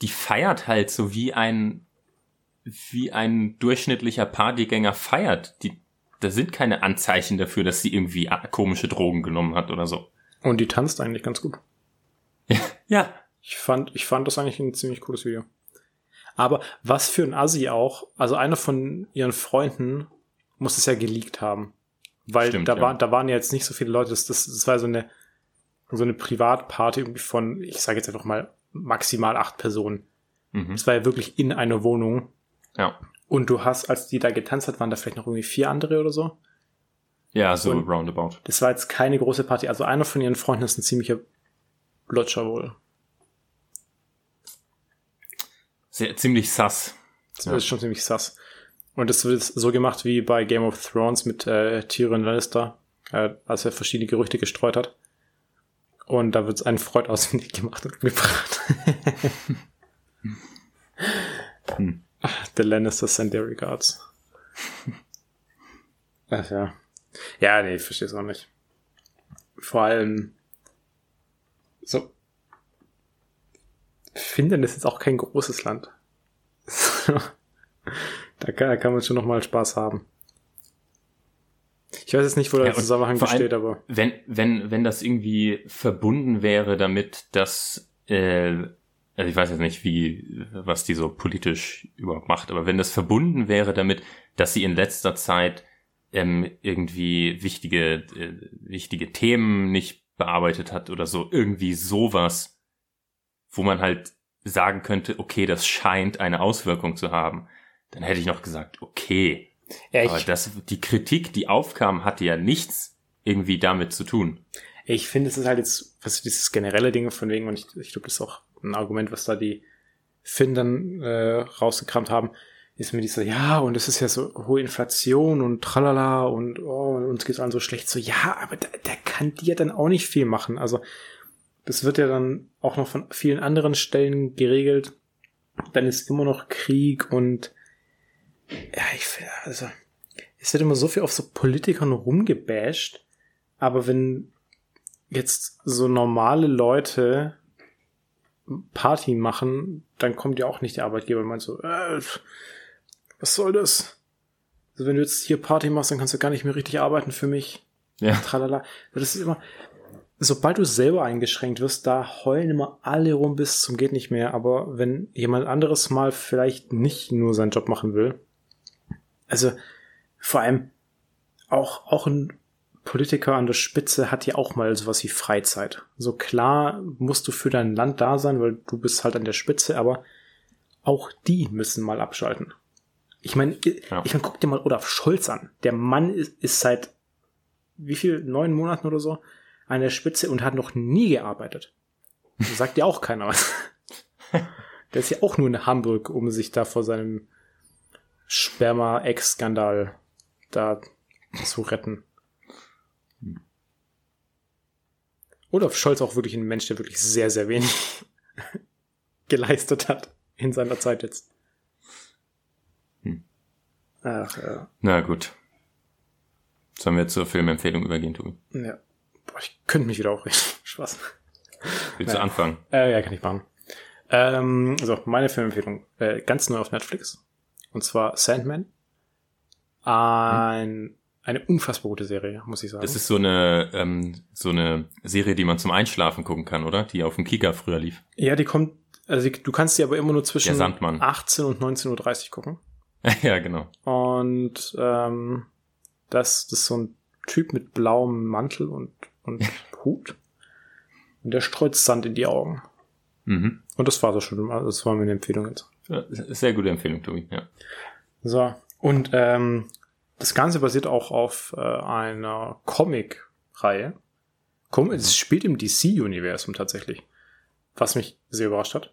die feiert halt so wie ein wie ein durchschnittlicher Partygänger feiert. Die, da sind keine Anzeichen dafür, dass sie irgendwie komische Drogen genommen hat oder so. Und die tanzt eigentlich ganz gut. Ja, Ich fand, ich fand das eigentlich ein ziemlich cooles Video. Aber was für ein Assi auch, also einer von ihren Freunden muss es ja geleakt haben. Weil Stimmt, da, ja. waren, da waren ja jetzt nicht so viele Leute, das, das, das war so eine, so eine Privatparty irgendwie von, ich sage jetzt einfach mal, maximal acht Personen. mhm. Es war ja wirklich in einer Wohnung. ja, Und du hast, als die da getanzt hat, waren da vielleicht noch irgendwie vier andere oder so. ja, so Und- roundabout. Das war jetzt keine große Party. Also einer von ihren Freunden ist ein ziemlicher Lutscher wohl. Sehr, ziemlich sass. Das Ja. ist schon ziemlich sass. Und das wird so gemacht wie bei Game of Thrones mit äh, Tyrion Lannister, äh, als er verschiedene Gerüchte gestreut hat. Und da wird ein Freud ausfindig gemacht und gebracht. Hm. The Lannister send their regards. Ach ja. Ja, nee, ich verstehe es auch nicht. Vor allem so. Finnland ist jetzt auch kein großes Land. da, kann, da kann man schon noch mal Spaß haben. Ich weiß jetzt nicht, wo der Ja, Zusammenhang allem- besteht, aber wenn, wenn, wenn das irgendwie verbunden wäre damit, dass, äh, also ich weiß jetzt nicht, wie, was die so politisch überhaupt macht, aber wenn das verbunden wäre damit, dass sie in letzter Zeit ähm, irgendwie wichtige, äh, wichtige Themen nicht bearbeitet hat oder so, irgendwie sowas, wo man halt sagen könnte, okay, das scheint eine Auswirkung zu haben, dann hätte ich noch gesagt, okay, ja, aber das, die Kritik, die aufkam, hatte ja nichts irgendwie damit zu tun. ich finde, es ist halt jetzt, was dieses generelle Ding von wegen, und ich, ich glaube, das ist auch ein Argument, was da die Finn dann äh, rausgekramt haben, ist mir dieser, ja, und es ist ja so hohe Inflation und tralala und oh, uns geht's allen so schlecht. So, ja, aber da, der kann dir dann auch nicht viel machen. Also, das wird ja dann auch noch von vielen anderen Stellen geregelt. Dann ist immer noch Krieg und ja, ich finde, also, es wird immer so viel auf so Politikern rumgebasht, aber wenn jetzt so normale Leute Party machen, dann kommt ja auch nicht der Arbeitgeber und meint so, äh, was soll das? Also wenn du jetzt hier Party machst, dann kannst du gar nicht mehr richtig arbeiten für mich. Ja. Tralala. Das ist immer, sobald du selber eingeschränkt wirst, da heulen immer alle rum bis zum geht nicht mehr. Aber wenn jemand anderes mal vielleicht nicht nur seinen Job machen will, also vor allem auch, auch ein Politiker an der Spitze hat ja auch mal sowas wie Freizeit. So klar musst du für dein Land da sein, weil du bist halt an der Spitze, aber auch die müssen mal abschalten. Ich meine, Ja. ich meine, guck dir mal Olaf Scholz an. Der Mann ist, ist seit wie viel, neun Monaten oder so an der Spitze und hat noch nie gearbeitet. Das sagt ja auch keiner was. Der ist ja auch nur in Hamburg, um sich da vor seinem Sperma-Ex-Skandal da zu retten. Olaf Scholz auch wirklich ein Mensch, der wirklich sehr, sehr wenig geleistet hat in seiner Zeit jetzt. Hm. Ach, ja. Na gut. Sollen wir zur Filmempfehlung übergehen, Tobi? ja. Boah, ich könnte mich wieder aufregen. Spaß. Willst du Ja. anfangen? Äh, ja, kann ich machen. Ähm, also, meine Filmempfehlung. Äh, ganz neu auf Netflix. Und zwar Sandman. Ein, eine unfassbar gute Serie, muss ich sagen. Das ist so eine, ähm, so eine Serie, die man zum Einschlafen gucken kann, oder? Die auf dem Kika früher lief. ja, die kommt, also die, du kannst die aber immer nur zwischen Der Sandmann. 18 und 19.30 Uhr gucken. ja, genau. Und ähm, das, das ist so ein Typ mit blauem Mantel und, und Hut. Und der streut Sand in die Augen. Mhm. Und das war so schon. Das war meine Empfehlung jetzt. Sehr gute Empfehlung, Tobi. Ja. So. Und ähm, das Ganze basiert auch auf äh, einer Comic-Reihe. Com es spielt im DC-Universum tatsächlich. Was mich sehr überrascht hat.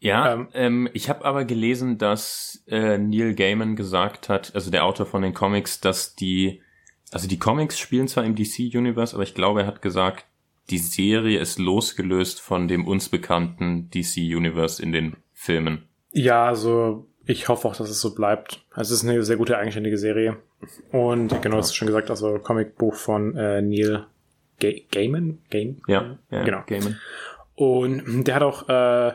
Ja, Ähm, ähm, ich habe aber gelesen, dass äh, Neil Gaiman gesagt hat, also der Autor von den Comics, dass die, also die Comics spielen zwar im DC-Universe, aber ich glaube, er hat gesagt, die Serie ist losgelöst von dem uns bekannten DC-Universe in den Filmen. Ja, also ich hoffe auch, dass es so bleibt. Also es ist eine sehr gute eigenständige Serie. Und genau, das ist schon gesagt, also Comicbuch von äh, Neil Ga Gaiman? Game? Ja, ja Genau. Gaiman. Und der hat auch äh,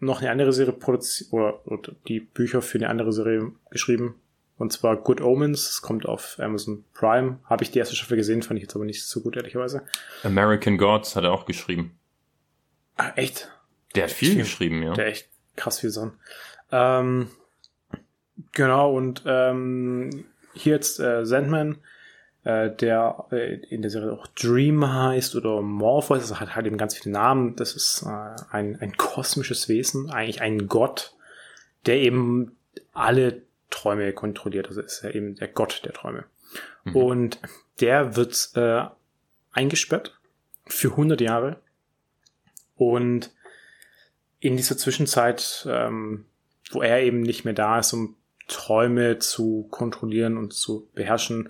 noch eine andere Serie produziert, oder, oder die Bücher für eine andere Serie geschrieben. Und zwar Good Omens. Das kommt auf Amazon Prime. Habe ich die erste Staffel gesehen, fand ich jetzt aber nicht so gut, ehrlicherweise. American Gods hat er auch geschrieben. Ah, echt? Der hat viel Stimmt. geschrieben, ja. Der echt krass viel Sachen. Ähm, genau, und ähm, hier jetzt äh, Sandman, äh, der äh, in der Serie auch Dream heißt oder Morpheus, das hat halt eben ganz viele Namen. Das ist äh, ein, ein kosmisches Wesen, eigentlich ein Gott, der eben alle Träume kontrolliert. Also ist er eben der Gott der Träume. Mhm. Und der wird äh, eingesperrt für 100 Jahre. Und in dieser Zwischenzeit, ähm, wo er eben nicht mehr da ist, um Träume zu kontrollieren und zu beherrschen,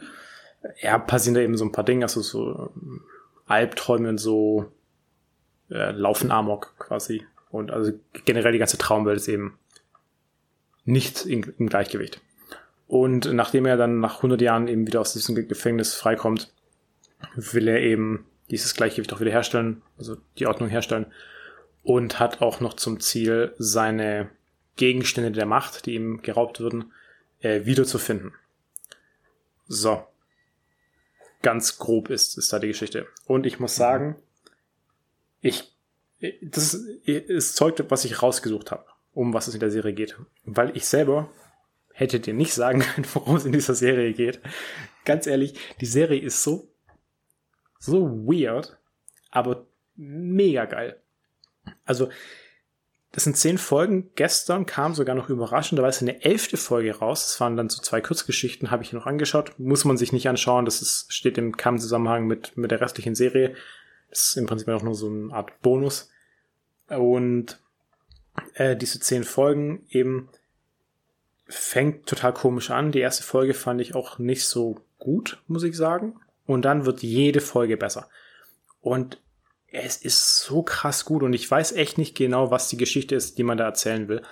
ja, passieren da eben so ein paar Dinge, also so ähm, Albträume und so äh, laufen Amok quasi. Und also generell die ganze Traumwelt ist eben nicht im Gleichgewicht. Und nachdem er dann nach 100 Jahren eben wieder aus diesem Ge- Gefängnis freikommt, will er eben dieses Gleichgewicht auch wieder herstellen, also die Ordnung herstellen und hat auch noch zum Ziel, seine Gegenstände der Macht, die ihm geraubt würden, äh, wiederzufinden. So. Ganz grob ist, ist da die Geschichte. Und ich muss sagen, ich, das ist, ist Zeug, was ich rausgesucht habe, um was es in der Serie geht. Weil ich selber hätte dir nicht sagen können, worum es in dieser Serie geht. Ganz ehrlich, die Serie ist so, so weird, aber mega geil. Also, das sind zehn Folgen. Gestern kam sogar noch überraschenderweise eine elfte Folge raus. Das waren dann so zwei Kurzgeschichten, habe ich noch angeschaut. Muss man sich nicht anschauen. Das ist, steht im keinem Zusammenhang mit, mit der restlichen Serie. Das ist im Prinzip auch nur so eine Art Bonus. Und äh, diese zehn Folgen eben fängt total komisch an. Die erste Folge fand ich auch nicht so gut, muss ich sagen. Und dann wird jede Folge besser. Und es ist so krass gut und ich weiß echt nicht genau, was die Geschichte ist, die man da erzählen will.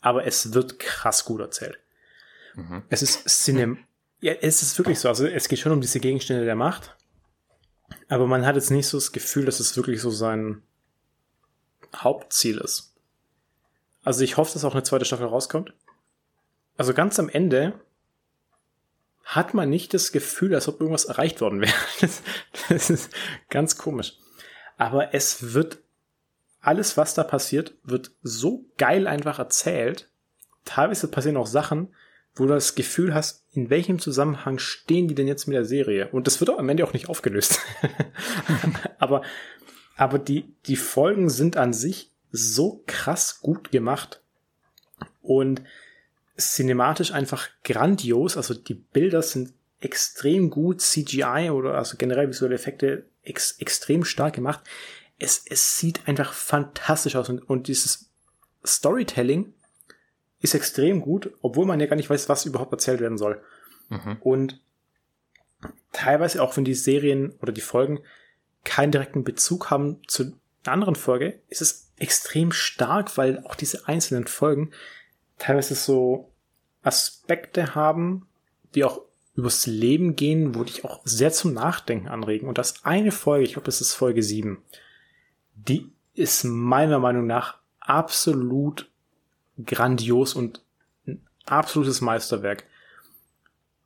Aber es wird krass gut erzählt. Mhm. Es ist Cinem. Ja, es ist wirklich so. Also es geht schon um diese Gegenstände der Macht. Aber man hat jetzt nicht so das Gefühl, dass es wirklich so sein Hauptziel ist. Also ich hoffe, dass auch eine zweite Staffel rauskommt. Also ganz am Ende hat man nicht das Gefühl, als ob irgendwas erreicht worden wäre. Das, das ist ganz komisch. Aber es wird, alles was da passiert, wird so geil einfach erzählt. Teilweise passieren auch Sachen, wo du das Gefühl hast, in welchem Zusammenhang stehen die denn jetzt mit der Serie? Und das wird auch am Ende auch nicht aufgelöst. aber, aber die, die Folgen sind an sich so krass gut gemacht und cinematisch einfach grandios. Also die Bilder sind extrem gut, CGI oder also generell visuelle Effekte ex, extrem stark gemacht. Es, es sieht einfach fantastisch aus und, und dieses Storytelling ist extrem gut, obwohl man ja gar nicht weiß, was überhaupt erzählt werden soll. Mhm. Und teilweise auch wenn die Serien oder die Folgen keinen direkten Bezug haben zu einer anderen Folge, ist es extrem stark, weil auch diese einzelnen Folgen teilweise so Aspekte haben, die auch übers Leben gehen, wo dich auch sehr zum Nachdenken anregen. Und das eine Folge, ich glaube, das ist Folge 7, die ist meiner Meinung nach absolut grandios und ein absolutes Meisterwerk.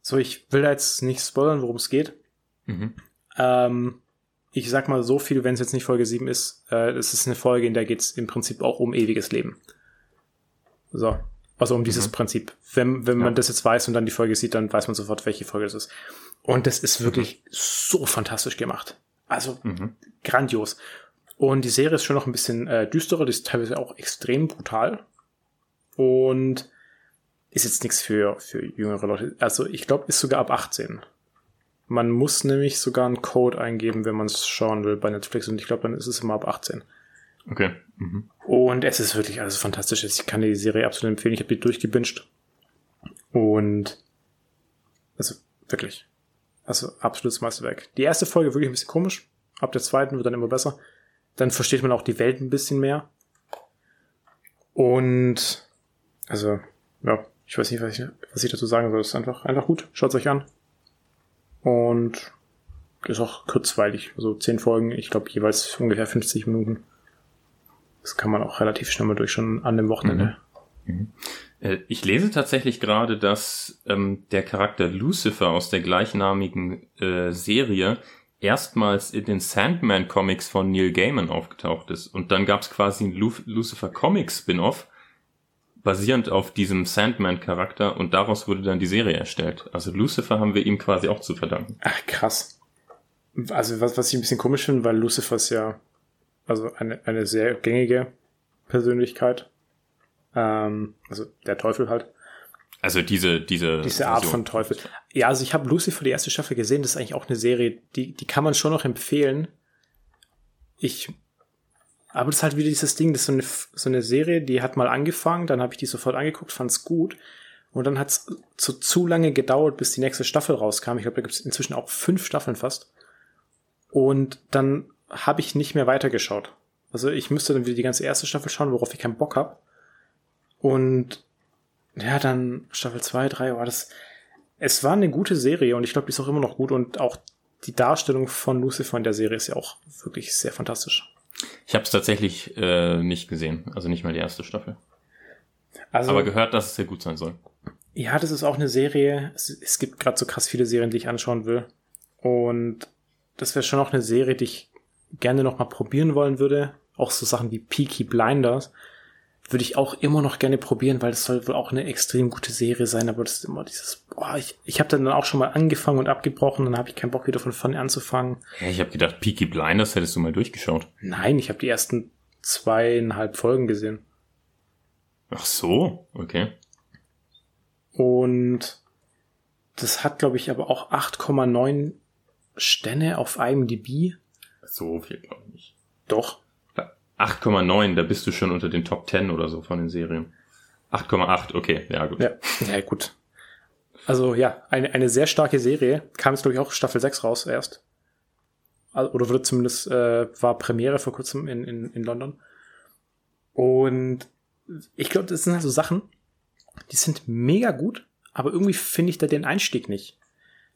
So, ich will da jetzt nicht spoilern, worum es geht. Mhm. Ähm, ich sag mal so viel, wenn es jetzt nicht Folge 7 ist. Äh, es ist eine Folge, in der geht es im Prinzip auch um ewiges Leben. So. Also um dieses mhm. Prinzip. Wenn, wenn ja. man das jetzt weiß und dann die Folge sieht, dann weiß man sofort, welche Folge das ist. Und das ist wirklich mhm. so fantastisch gemacht. Also mhm. grandios. Und die Serie ist schon noch ein bisschen äh, düsterer, die ist teilweise auch extrem brutal. Und ist jetzt nichts für, für jüngere Leute. Also ich glaube, ist sogar ab 18. Man muss nämlich sogar einen Code eingeben, wenn man es schauen will bei Netflix. Und ich glaube, dann ist es immer ab 18. Okay. Mhm. Und es ist wirklich alles fantastisch. Ich kann die Serie absolut empfehlen. Ich habe die durchgebinged. Und also wirklich. Also absolutes Meisterwerk. Die erste Folge wirklich ein bisschen komisch. Ab der zweiten wird dann immer besser. Dann versteht man auch die Welt ein bisschen mehr. Und also, ja, ich weiß nicht, was ich, was ich dazu sagen soll. Es ist einfach, einfach gut. Schaut es euch an. Und ist auch kurzweilig. Also zehn Folgen, ich glaube jeweils ungefähr 50 Minuten. Das kann man auch relativ schnell mal durch schon an dem Wochenende. Mhm. Mhm. Äh, ich lese tatsächlich gerade, dass ähm, der Charakter Lucifer aus der gleichnamigen äh, Serie erstmals in den Sandman Comics von Neil Gaiman aufgetaucht ist. Und dann gab es quasi ein Lu Lucifer Comics Spin-off, basierend auf diesem Sandman-Charakter und daraus wurde dann die Serie erstellt. Also Lucifer haben wir ihm quasi auch zu verdanken. Ach, krass. Also was, was ich ein bisschen komisch finde, weil Lucifer ist ja also eine, eine sehr gängige Persönlichkeit. Ähm, also der Teufel halt. Also diese, diese. Diese Art von Teufel. Ja, also ich habe Lucifer die erste Staffel gesehen, das ist eigentlich auch eine Serie, die, die kann man schon noch empfehlen. Ich, aber das ist halt wieder dieses Ding, das ist so eine, so eine Serie, die hat mal angefangen, dann habe ich die sofort angeguckt, fand's gut. Und dann hat's zu, zu lange gedauert, bis die nächste Staffel rauskam. Ich glaube, da gibt's inzwischen auch fünf Staffeln fast. Und dann habe ich nicht mehr weitergeschaut. Also ich müsste dann wieder die ganze erste Staffel schauen, worauf ich keinen Bock habe. Und ja, dann Staffel 2, 3, war das. Es war eine gute Serie und ich glaube, die ist auch immer noch gut und auch die Darstellung von Lucifer in der Serie ist ja auch wirklich sehr fantastisch. Ich habe es tatsächlich äh, nicht gesehen, also nicht mal die erste Staffel. Also, Aber gehört, dass es sehr gut sein soll. Ja, das ist auch eine Serie. Es, es gibt gerade so krass viele Serien, die ich anschauen will. Und das wäre schon auch eine Serie, die ich gerne noch mal probieren wollen würde. Auch so Sachen wie Peaky Blinders würde ich auch immer noch gerne probieren, weil das soll wohl auch eine extrem gute Serie sein, aber das ist immer dieses, boah, ich, ich habe dann auch schon mal angefangen und abgebrochen, dann habe ich keinen Bock wieder von vorne anzufangen. Ja, ich habe gedacht, Peaky Blinders hättest du mal durchgeschaut. Nein, ich habe die ersten zweieinhalb Folgen gesehen. Ach so, okay. Und das hat, glaube ich, aber auch 8,9 Sterne auf IMDb. So viel, glaube ich. Doch. 8,9, da bist du schon unter den Top 10 oder so von den Serien. 8,8, okay, ja gut. Ja, ja gut. Also ja, eine, eine sehr starke Serie. Kam jetzt, glaube ich, auch Staffel 6 raus erst. Oder wurde zumindest, äh, war Premiere vor kurzem in, in, in London. Und ich glaube, das sind halt so Sachen, die sind mega gut, aber irgendwie finde ich da den Einstieg nicht.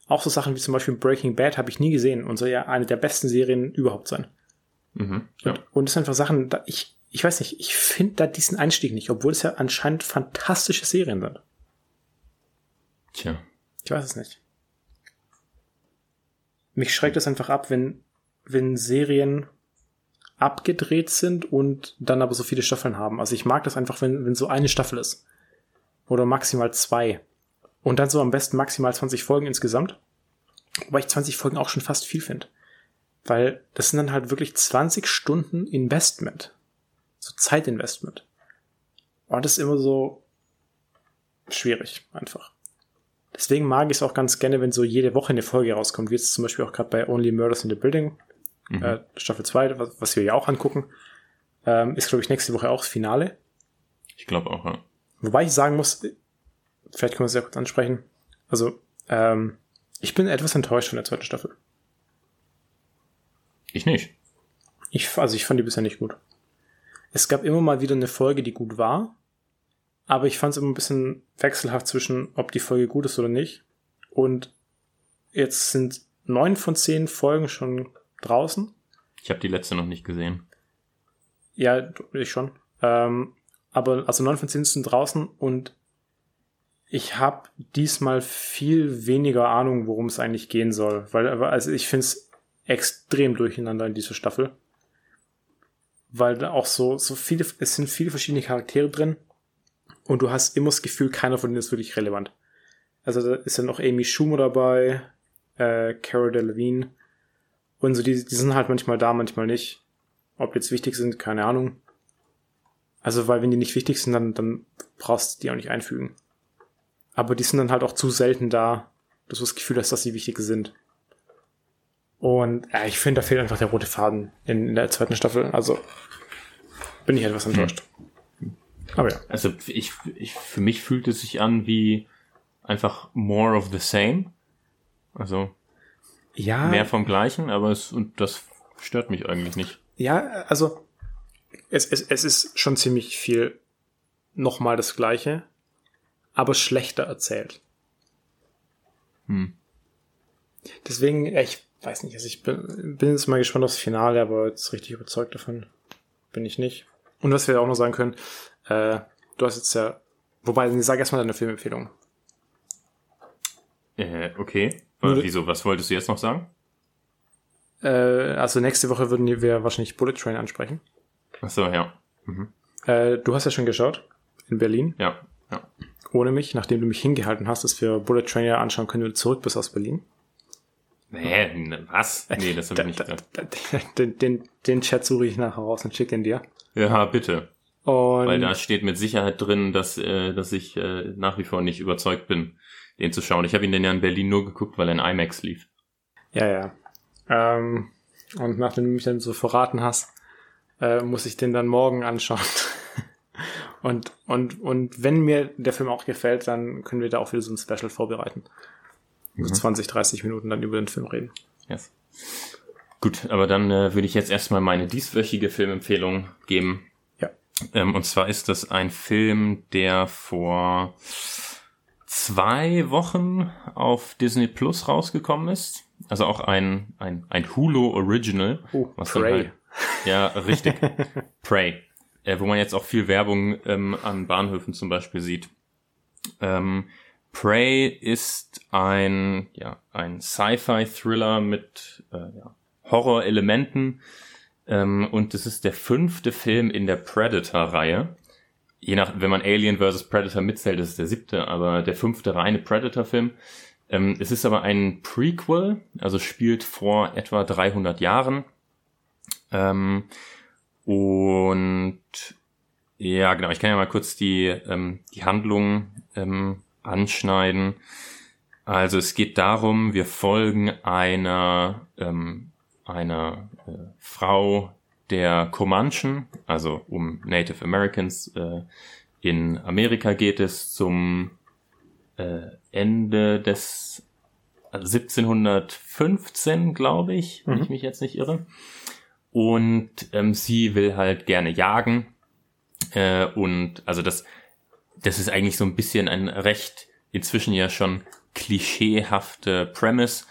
Auch so Sachen wie zum Beispiel Breaking Bad habe ich nie gesehen und soll ja eine der besten Serien überhaupt sein. Mhm, ja. und, und das sind einfach Sachen, da ich, ich weiß nicht, ich finde da diesen Einstieg nicht, obwohl es ja anscheinend fantastische Serien sind. Tja. Ich weiß es nicht. Mich schreckt es einfach ab, wenn, wenn Serien abgedreht sind und dann aber so viele Staffeln haben. Also ich mag das einfach, wenn, wenn so eine Staffel ist. Oder maximal zwei. Und dann so am besten maximal 20 Folgen insgesamt. Wobei ich 20 Folgen auch schon fast viel finde. Weil das sind dann halt wirklich 20 Stunden Investment. So Zeitinvestment. Und das ist immer so schwierig, einfach. Deswegen mag ich es auch ganz gerne, wenn so jede Woche eine Folge rauskommt, wie jetzt zum Beispiel auch gerade bei Only Murders in the Building, mhm. äh, Staffel 2, was, was, wir ja auch angucken. Ähm, ist, glaube ich, nächste Woche auch das Finale. Ich glaube auch, ja. Wobei ich sagen muss, vielleicht können wir es ja kurz ansprechen. Also, ähm, ich bin etwas enttäuscht von der zweiten Staffel. Ich nicht. Ich, also ich fand die bisher nicht gut. Es gab immer mal wieder eine Folge, die gut war, aber ich fand es immer ein bisschen wechselhaft zwischen, ob die Folge gut ist oder nicht. Und jetzt sind neun von zehn Folgen schon draußen. Ich habe die letzte noch nicht gesehen. Ja, ich schon. Ähm, aber also neun von zehn sind draußen und ich habe diesmal viel weniger Ahnung, worum es eigentlich gehen soll, weil also ich finde es extrem durcheinander in dieser Staffel, weil da auch so so viele es sind viele verschiedene Charaktere drin und du hast immer das Gefühl, keiner von denen ist wirklich relevant. Also da ist ja noch Amy Schumer dabei, äh, Cara Delevingne und so, die, die sind halt manchmal da, manchmal nicht. Ob die jetzt wichtig sind, keine Ahnung. Also, weil wenn die nicht wichtig sind, dann, dann brauchst du die auch nicht einfügen. Aber die sind dann halt auch zu selten da, dass du das Gefühl hast, dass sie wichtig sind. Und ja, ich finde, da fehlt einfach der rote Faden in, in der zweiten Staffel. Also bin ich etwas enttäuscht. Hm. Aber ja. Also ich, ich, für mich fühlt es sich an wie einfach more of the same. Also ja, mehr vom Gleichen, aber es, und das stört mich eigentlich nicht. Ja, also es, es, es ist schon ziemlich viel nochmal das Gleiche, aber schlechter erzählt. Hm. Deswegen, ich weiß nicht, also ich bin, bin jetzt mal gespannt aufs Finale, aber jetzt richtig überzeugt davon bin ich nicht. Und was wir auch noch sagen können, äh, du hast jetzt ja, wobei, sag erstmal deine Filmempfehlung. Äh, okay. Nur, Wieso, was wolltest du jetzt noch sagen? Äh, also nächste Woche würden wir wahrscheinlich Bullet Train ansprechen. Ach so, ja. Mhm. Äh, du hast ja schon geschaut in Berlin. Ja, ja. Ohne mich, nachdem du mich hingehalten hast, dass wir Bullet Train ja anschauen können, wenn du zurück bist aus Berlin. Nee, was? Nee, das habe ich nicht gedacht. Den, den, den Chat suche ich nachher raus und schicke den dir. Ja, bitte. Und Weil da steht mit Sicherheit drin, dass, äh, dass ich äh, nach wie vor nicht überzeugt bin, den zu schauen. Ich habe ihn denn ja in Berlin nur geguckt, weil er in IMAX lief. Ja, ja. Ähm, und nachdem du mich dann so verraten hast, äh, muss ich den dann morgen anschauen. und, und, und wenn mir der Film auch gefällt, dann können wir da auch wieder so ein Special vorbereiten. Mhm. So 20, 30 Minuten dann über den Film reden. Yes. Gut, aber dann äh, würde ich jetzt erstmal meine dieswöchige Filmempfehlung geben. Ja. Ähm, und zwar ist das ein Film, der vor zwei Wochen auf Disney Plus rausgekommen ist. Also auch ein, ein, ein Hulu Original. Oh, was Prey. Halt, ja, richtig. Prey. Äh, wo man jetzt auch viel Werbung ähm, an Bahnhöfen zum Beispiel sieht. Ähm, Prey ist ein, ja, ein Sci-Fi-Thriller mit äh, ja, Horror-Elementen. Ähm, und es ist der fünfte Film in der Predator-Reihe. Je nach, wenn man Alien vs. Predator mitzählt, ist es der siebte, aber der fünfte reine Predator-Film. Ähm, es ist aber ein Prequel, also spielt vor etwa 300 Jahren. Ähm, und ja, genau, ich kann ja mal kurz die, ähm, die Handlung ähm, anschneiden. Also es geht darum, wir folgen einer, ähm, einer äh, Frau der Comanchen, also um Native Americans äh, in Amerika geht es zum äh, Ende des 1715, glaube ich, wenn mhm. ich mich jetzt nicht irre. Und ähm, sie will halt gerne jagen. Äh, und also das, das ist eigentlich so ein bisschen ein recht inzwischen ja schon klischeehafte Premise.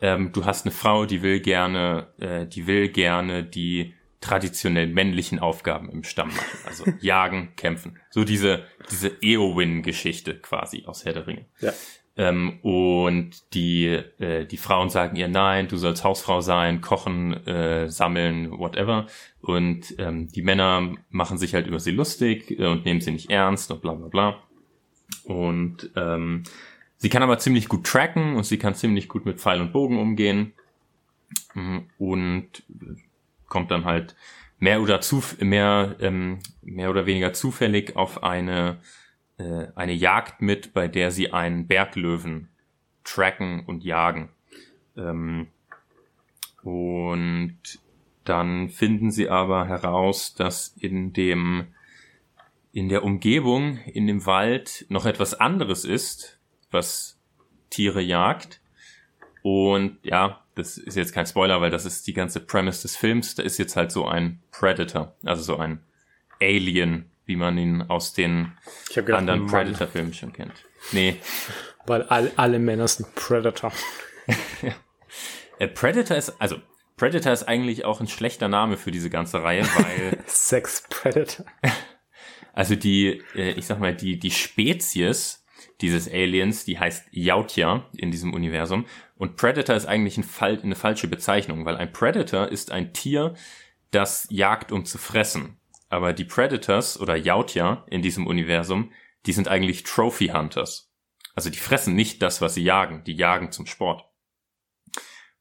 Ähm, du hast eine Frau, die will gerne, äh, die will gerne die traditionell männlichen Aufgaben im Stamm machen. Also jagen, kämpfen. So diese, diese Eowyn-Geschichte quasi aus Herr der Ringe. Ja. Ähm, und die, äh, die Frauen sagen ihr nein, du sollst Hausfrau sein, kochen, äh, sammeln, whatever. Und ähm, die Männer machen sich halt über sie lustig äh, und nehmen sie nicht ernst und bla bla bla. Und ähm, sie kann aber ziemlich gut tracken und sie kann ziemlich gut mit Pfeil und Bogen umgehen. Mm, und kommt dann halt mehr oder zu mehr ähm, mehr oder weniger zufällig auf eine äh, eine Jagd mit, bei der sie einen Berglöwen tracken und jagen. Ähm, und dann finden sie aber heraus, dass in dem in der Umgebung, in dem Wald noch etwas anderes ist, was Tiere jagt. Und ja, das ist jetzt kein Spoiler, weil das ist die ganze Premise des Films. Da ist jetzt halt so ein Predator, also so ein Alien, wie man ihn aus den gedacht, anderen Predator-Filmen schon kennt. Nee. Weil all, alle Männer sind Predator. Äh, Predator ist, also Predator ist eigentlich auch ein schlechter Name für diese ganze Reihe, weil. Sex Predator. also die, äh, ich sag mal, die, die Spezies dieses Aliens, die heißt Yautja in diesem Universum. Und Predator ist eigentlich ein Fall, eine falsche Bezeichnung, weil ein Predator ist ein Tier, das jagt, um zu fressen. Aber die Predators oder Yautja in diesem Universum, die sind eigentlich Trophy Hunters. Also die fressen nicht das, was sie jagen, die jagen zum Sport.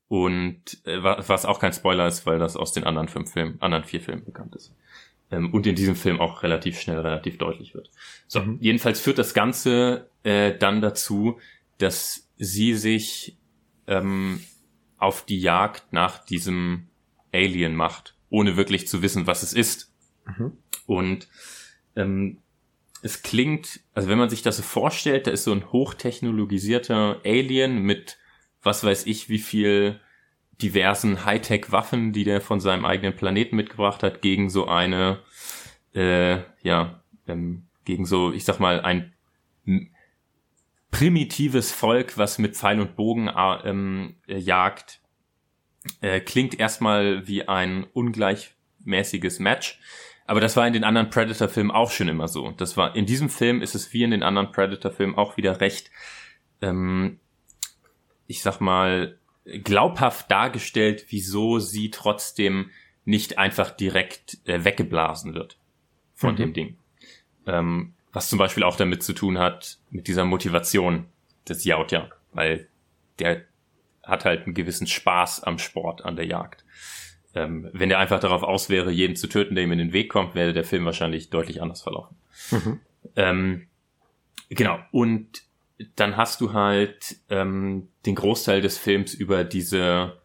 Und äh, was auch kein Spoiler ist, weil das aus den anderen fünf Filmen, anderen vier Filmen bekannt ist. Ähm, und in diesem Film auch relativ schnell, relativ deutlich wird. So, mhm. jedenfalls führt das Ganze äh, dann dazu, dass sie sich ähm, auf die Jagd nach diesem Alien macht, ohne wirklich zu wissen, was es ist. Mhm. Und ähm, es klingt, also wenn man sich das so vorstellt, da ist so ein hochtechnologisierter Alien mit was weiß ich, wie viel diversen Hightech-Waffen, die der von seinem eigenen Planeten mitgebracht hat, gegen so eine, äh, ja, ähm, gegen so, ich sag mal, ein primitives Volk, was mit Pfeil und Bogen äh, ähm, äh, jagt, äh, klingt erstmal wie ein ungleichmäßiges Match. Aber das war in den anderen Predator-Filmen auch schon immer so. Das war in diesem Film ist es wie in den anderen Predator-Filmen auch wieder recht, ähm, ich sag mal, glaubhaft dargestellt, wieso sie trotzdem nicht einfach direkt äh, weggeblasen wird von mhm. dem Ding. Ähm, was zum Beispiel auch damit zu tun hat, mit dieser Motivation des Yautja, weil der hat halt einen gewissen Spaß am Sport, an der Jagd. Ähm, wenn der einfach darauf aus wäre, jeden zu töten, der ihm in den Weg kommt, wäre der Film wahrscheinlich deutlich anders verlaufen. Mhm. Ähm, genau. Und dann hast du halt ähm, den Großteil des Films über diese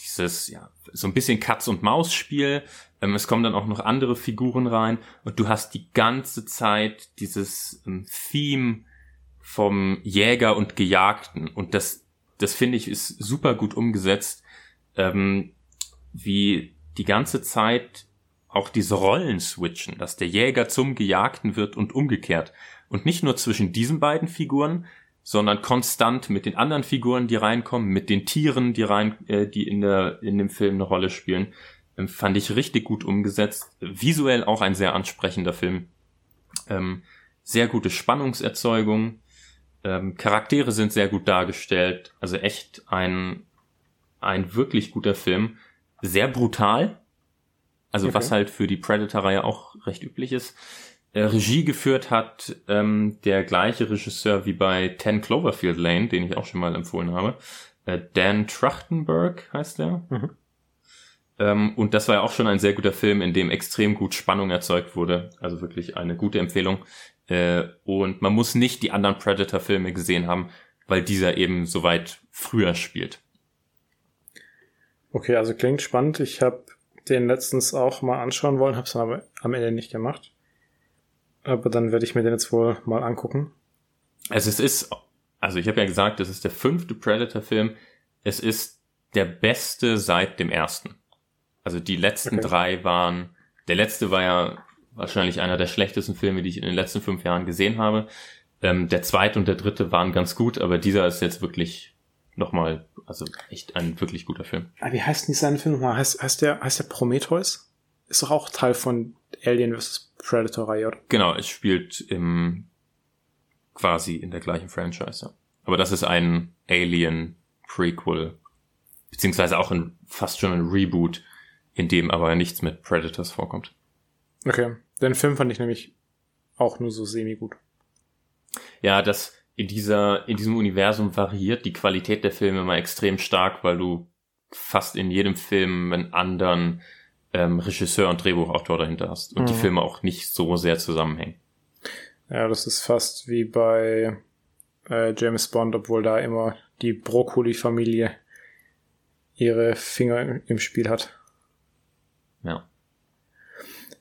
dieses ja so ein bisschen Katz und Maus Spiel. Ähm, es kommen dann auch noch andere Figuren rein und du hast die ganze Zeit dieses ähm, Theme vom Jäger und Gejagten und das das finde ich ist super gut umgesetzt, ähm, wie die ganze Zeit auch diese Rollen switchen, dass der Jäger zum Gejagten wird und umgekehrt. Und nicht nur zwischen diesen beiden Figuren, sondern konstant mit den anderen Figuren, die reinkommen, mit den Tieren, die rein, äh, die in der in dem Film eine Rolle spielen, ähm, fand ich richtig gut umgesetzt. Visuell auch ein sehr ansprechender Film. Ähm, sehr gute Spannungserzeugung. Ähm, Charaktere sind sehr gut dargestellt. Also echt ein ein wirklich guter Film. Sehr brutal. Also okay. was halt für die Predator-Reihe auch recht üblich ist. Äh, Regie geführt hat ähm, der gleiche Regisseur wie bei Ten Cloverfield Lane, den ich auch schon mal empfohlen habe. Äh, Dan Trachtenberg heißt der. Mhm. Ähm, und das war ja auch schon ein sehr guter Film, in dem extrem gut Spannung erzeugt wurde. Also wirklich eine gute Empfehlung. Äh, und man muss nicht die anderen Predator-Filme gesehen haben, weil dieser eben so weit früher spielt. Okay, also klingt spannend. Ich habe den letztens auch mal anschauen wollen, habe es aber am Ende nicht gemacht. Aber dann werde ich mir den jetzt wohl mal angucken. Also es ist, also ich habe ja gesagt, es ist der fünfte Predator-Film. Es ist der beste seit dem ersten. Also die letzten okay. drei waren, der letzte war ja wahrscheinlich einer der schlechtesten Filme, die ich in den letzten fünf Jahren gesehen habe. Ähm, der zweite und der dritte waren ganz gut, aber dieser ist jetzt wirklich nochmal, also echt ein wirklich guter Film. Ah, wie heißt denn dieser Film nochmal? Heißt, heißt der, heißt der Prometheus? Ist doch auch Teil von Alien vs. Predator-Reihe, oder? Genau, es spielt im quasi in der gleichen Franchise, ja. Aber das ist ein Alien-Prequel, beziehungsweise auch ein fast schon ein Reboot, in dem aber nichts mit Predators vorkommt. Okay, den Film fand ich nämlich auch nur so semi-gut. Ja, das in dieser, in diesem Universum variiert die Qualität der Filme immer extrem stark, weil du fast in jedem Film einen anderen ähm, Regisseur und Drehbuchautor dahinter hast und mhm. die Filme auch nicht so sehr zusammenhängen. Ja, das ist fast wie bei äh, James Bond, obwohl da immer die Brokkoli-Familie ihre Finger im Spiel hat. Ja.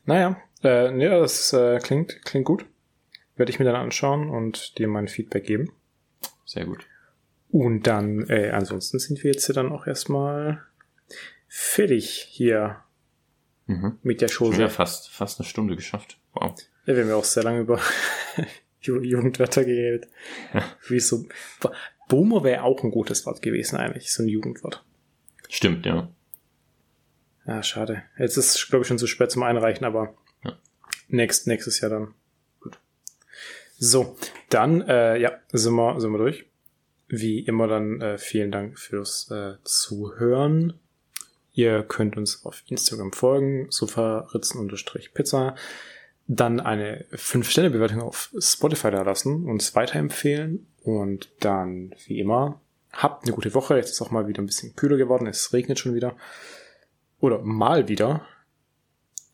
Naja, äh, nee, das äh, klingt, klingt gut. Werde ich mir dann anschauen und dir mein Feedback geben. Sehr gut. Und dann, äh, ansonsten sind wir jetzt dann auch erstmal fertig hier mhm. mit der Show. Ja, fast, fast eine Stunde geschafft. Wow. Ja, wir haben ja auch sehr lange über Jugendwörter geredet. Ja. Wie so, Boomer wäre auch ein gutes Wort gewesen eigentlich, so ein Jugendwort. Stimmt, ja. Ja, schade. Jetzt ist es, glaube ich, schon zu spät zum Einreichen, aber ja. Next, nächstes Jahr dann. So, dann, äh, ja, sind wir, sind wir durch. Wie immer dann äh, vielen Dank fürs äh, Zuhören. Ihr könnt uns auf Instagram folgen, sofaritzen-pizza. dann eine 5-Sterne-Bewertung auf Spotify da lassen, uns weiterempfehlen und dann, wie immer, habt eine gute Woche. Jetzt ist auch mal wieder ein bisschen kühler geworden. Es regnet schon wieder. Oder mal wieder.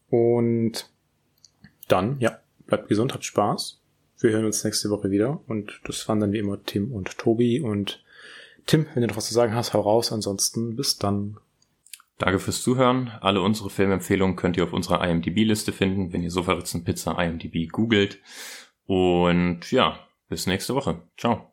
Und dann, ja, bleibt gesund, habt Spaß. Wir hören uns nächste Woche wieder. Und das waren dann wie immer Tim und Tobi. Und Tim, wenn du noch was zu sagen hast, hau raus. Ansonsten bis dann. Danke fürs Zuhören. Alle unsere Filmempfehlungen könnt ihr auf unserer IMDb-Liste finden, wenn ihr Sofaritzenpizza IMDb googelt. Und ja, bis nächste Woche. Ciao.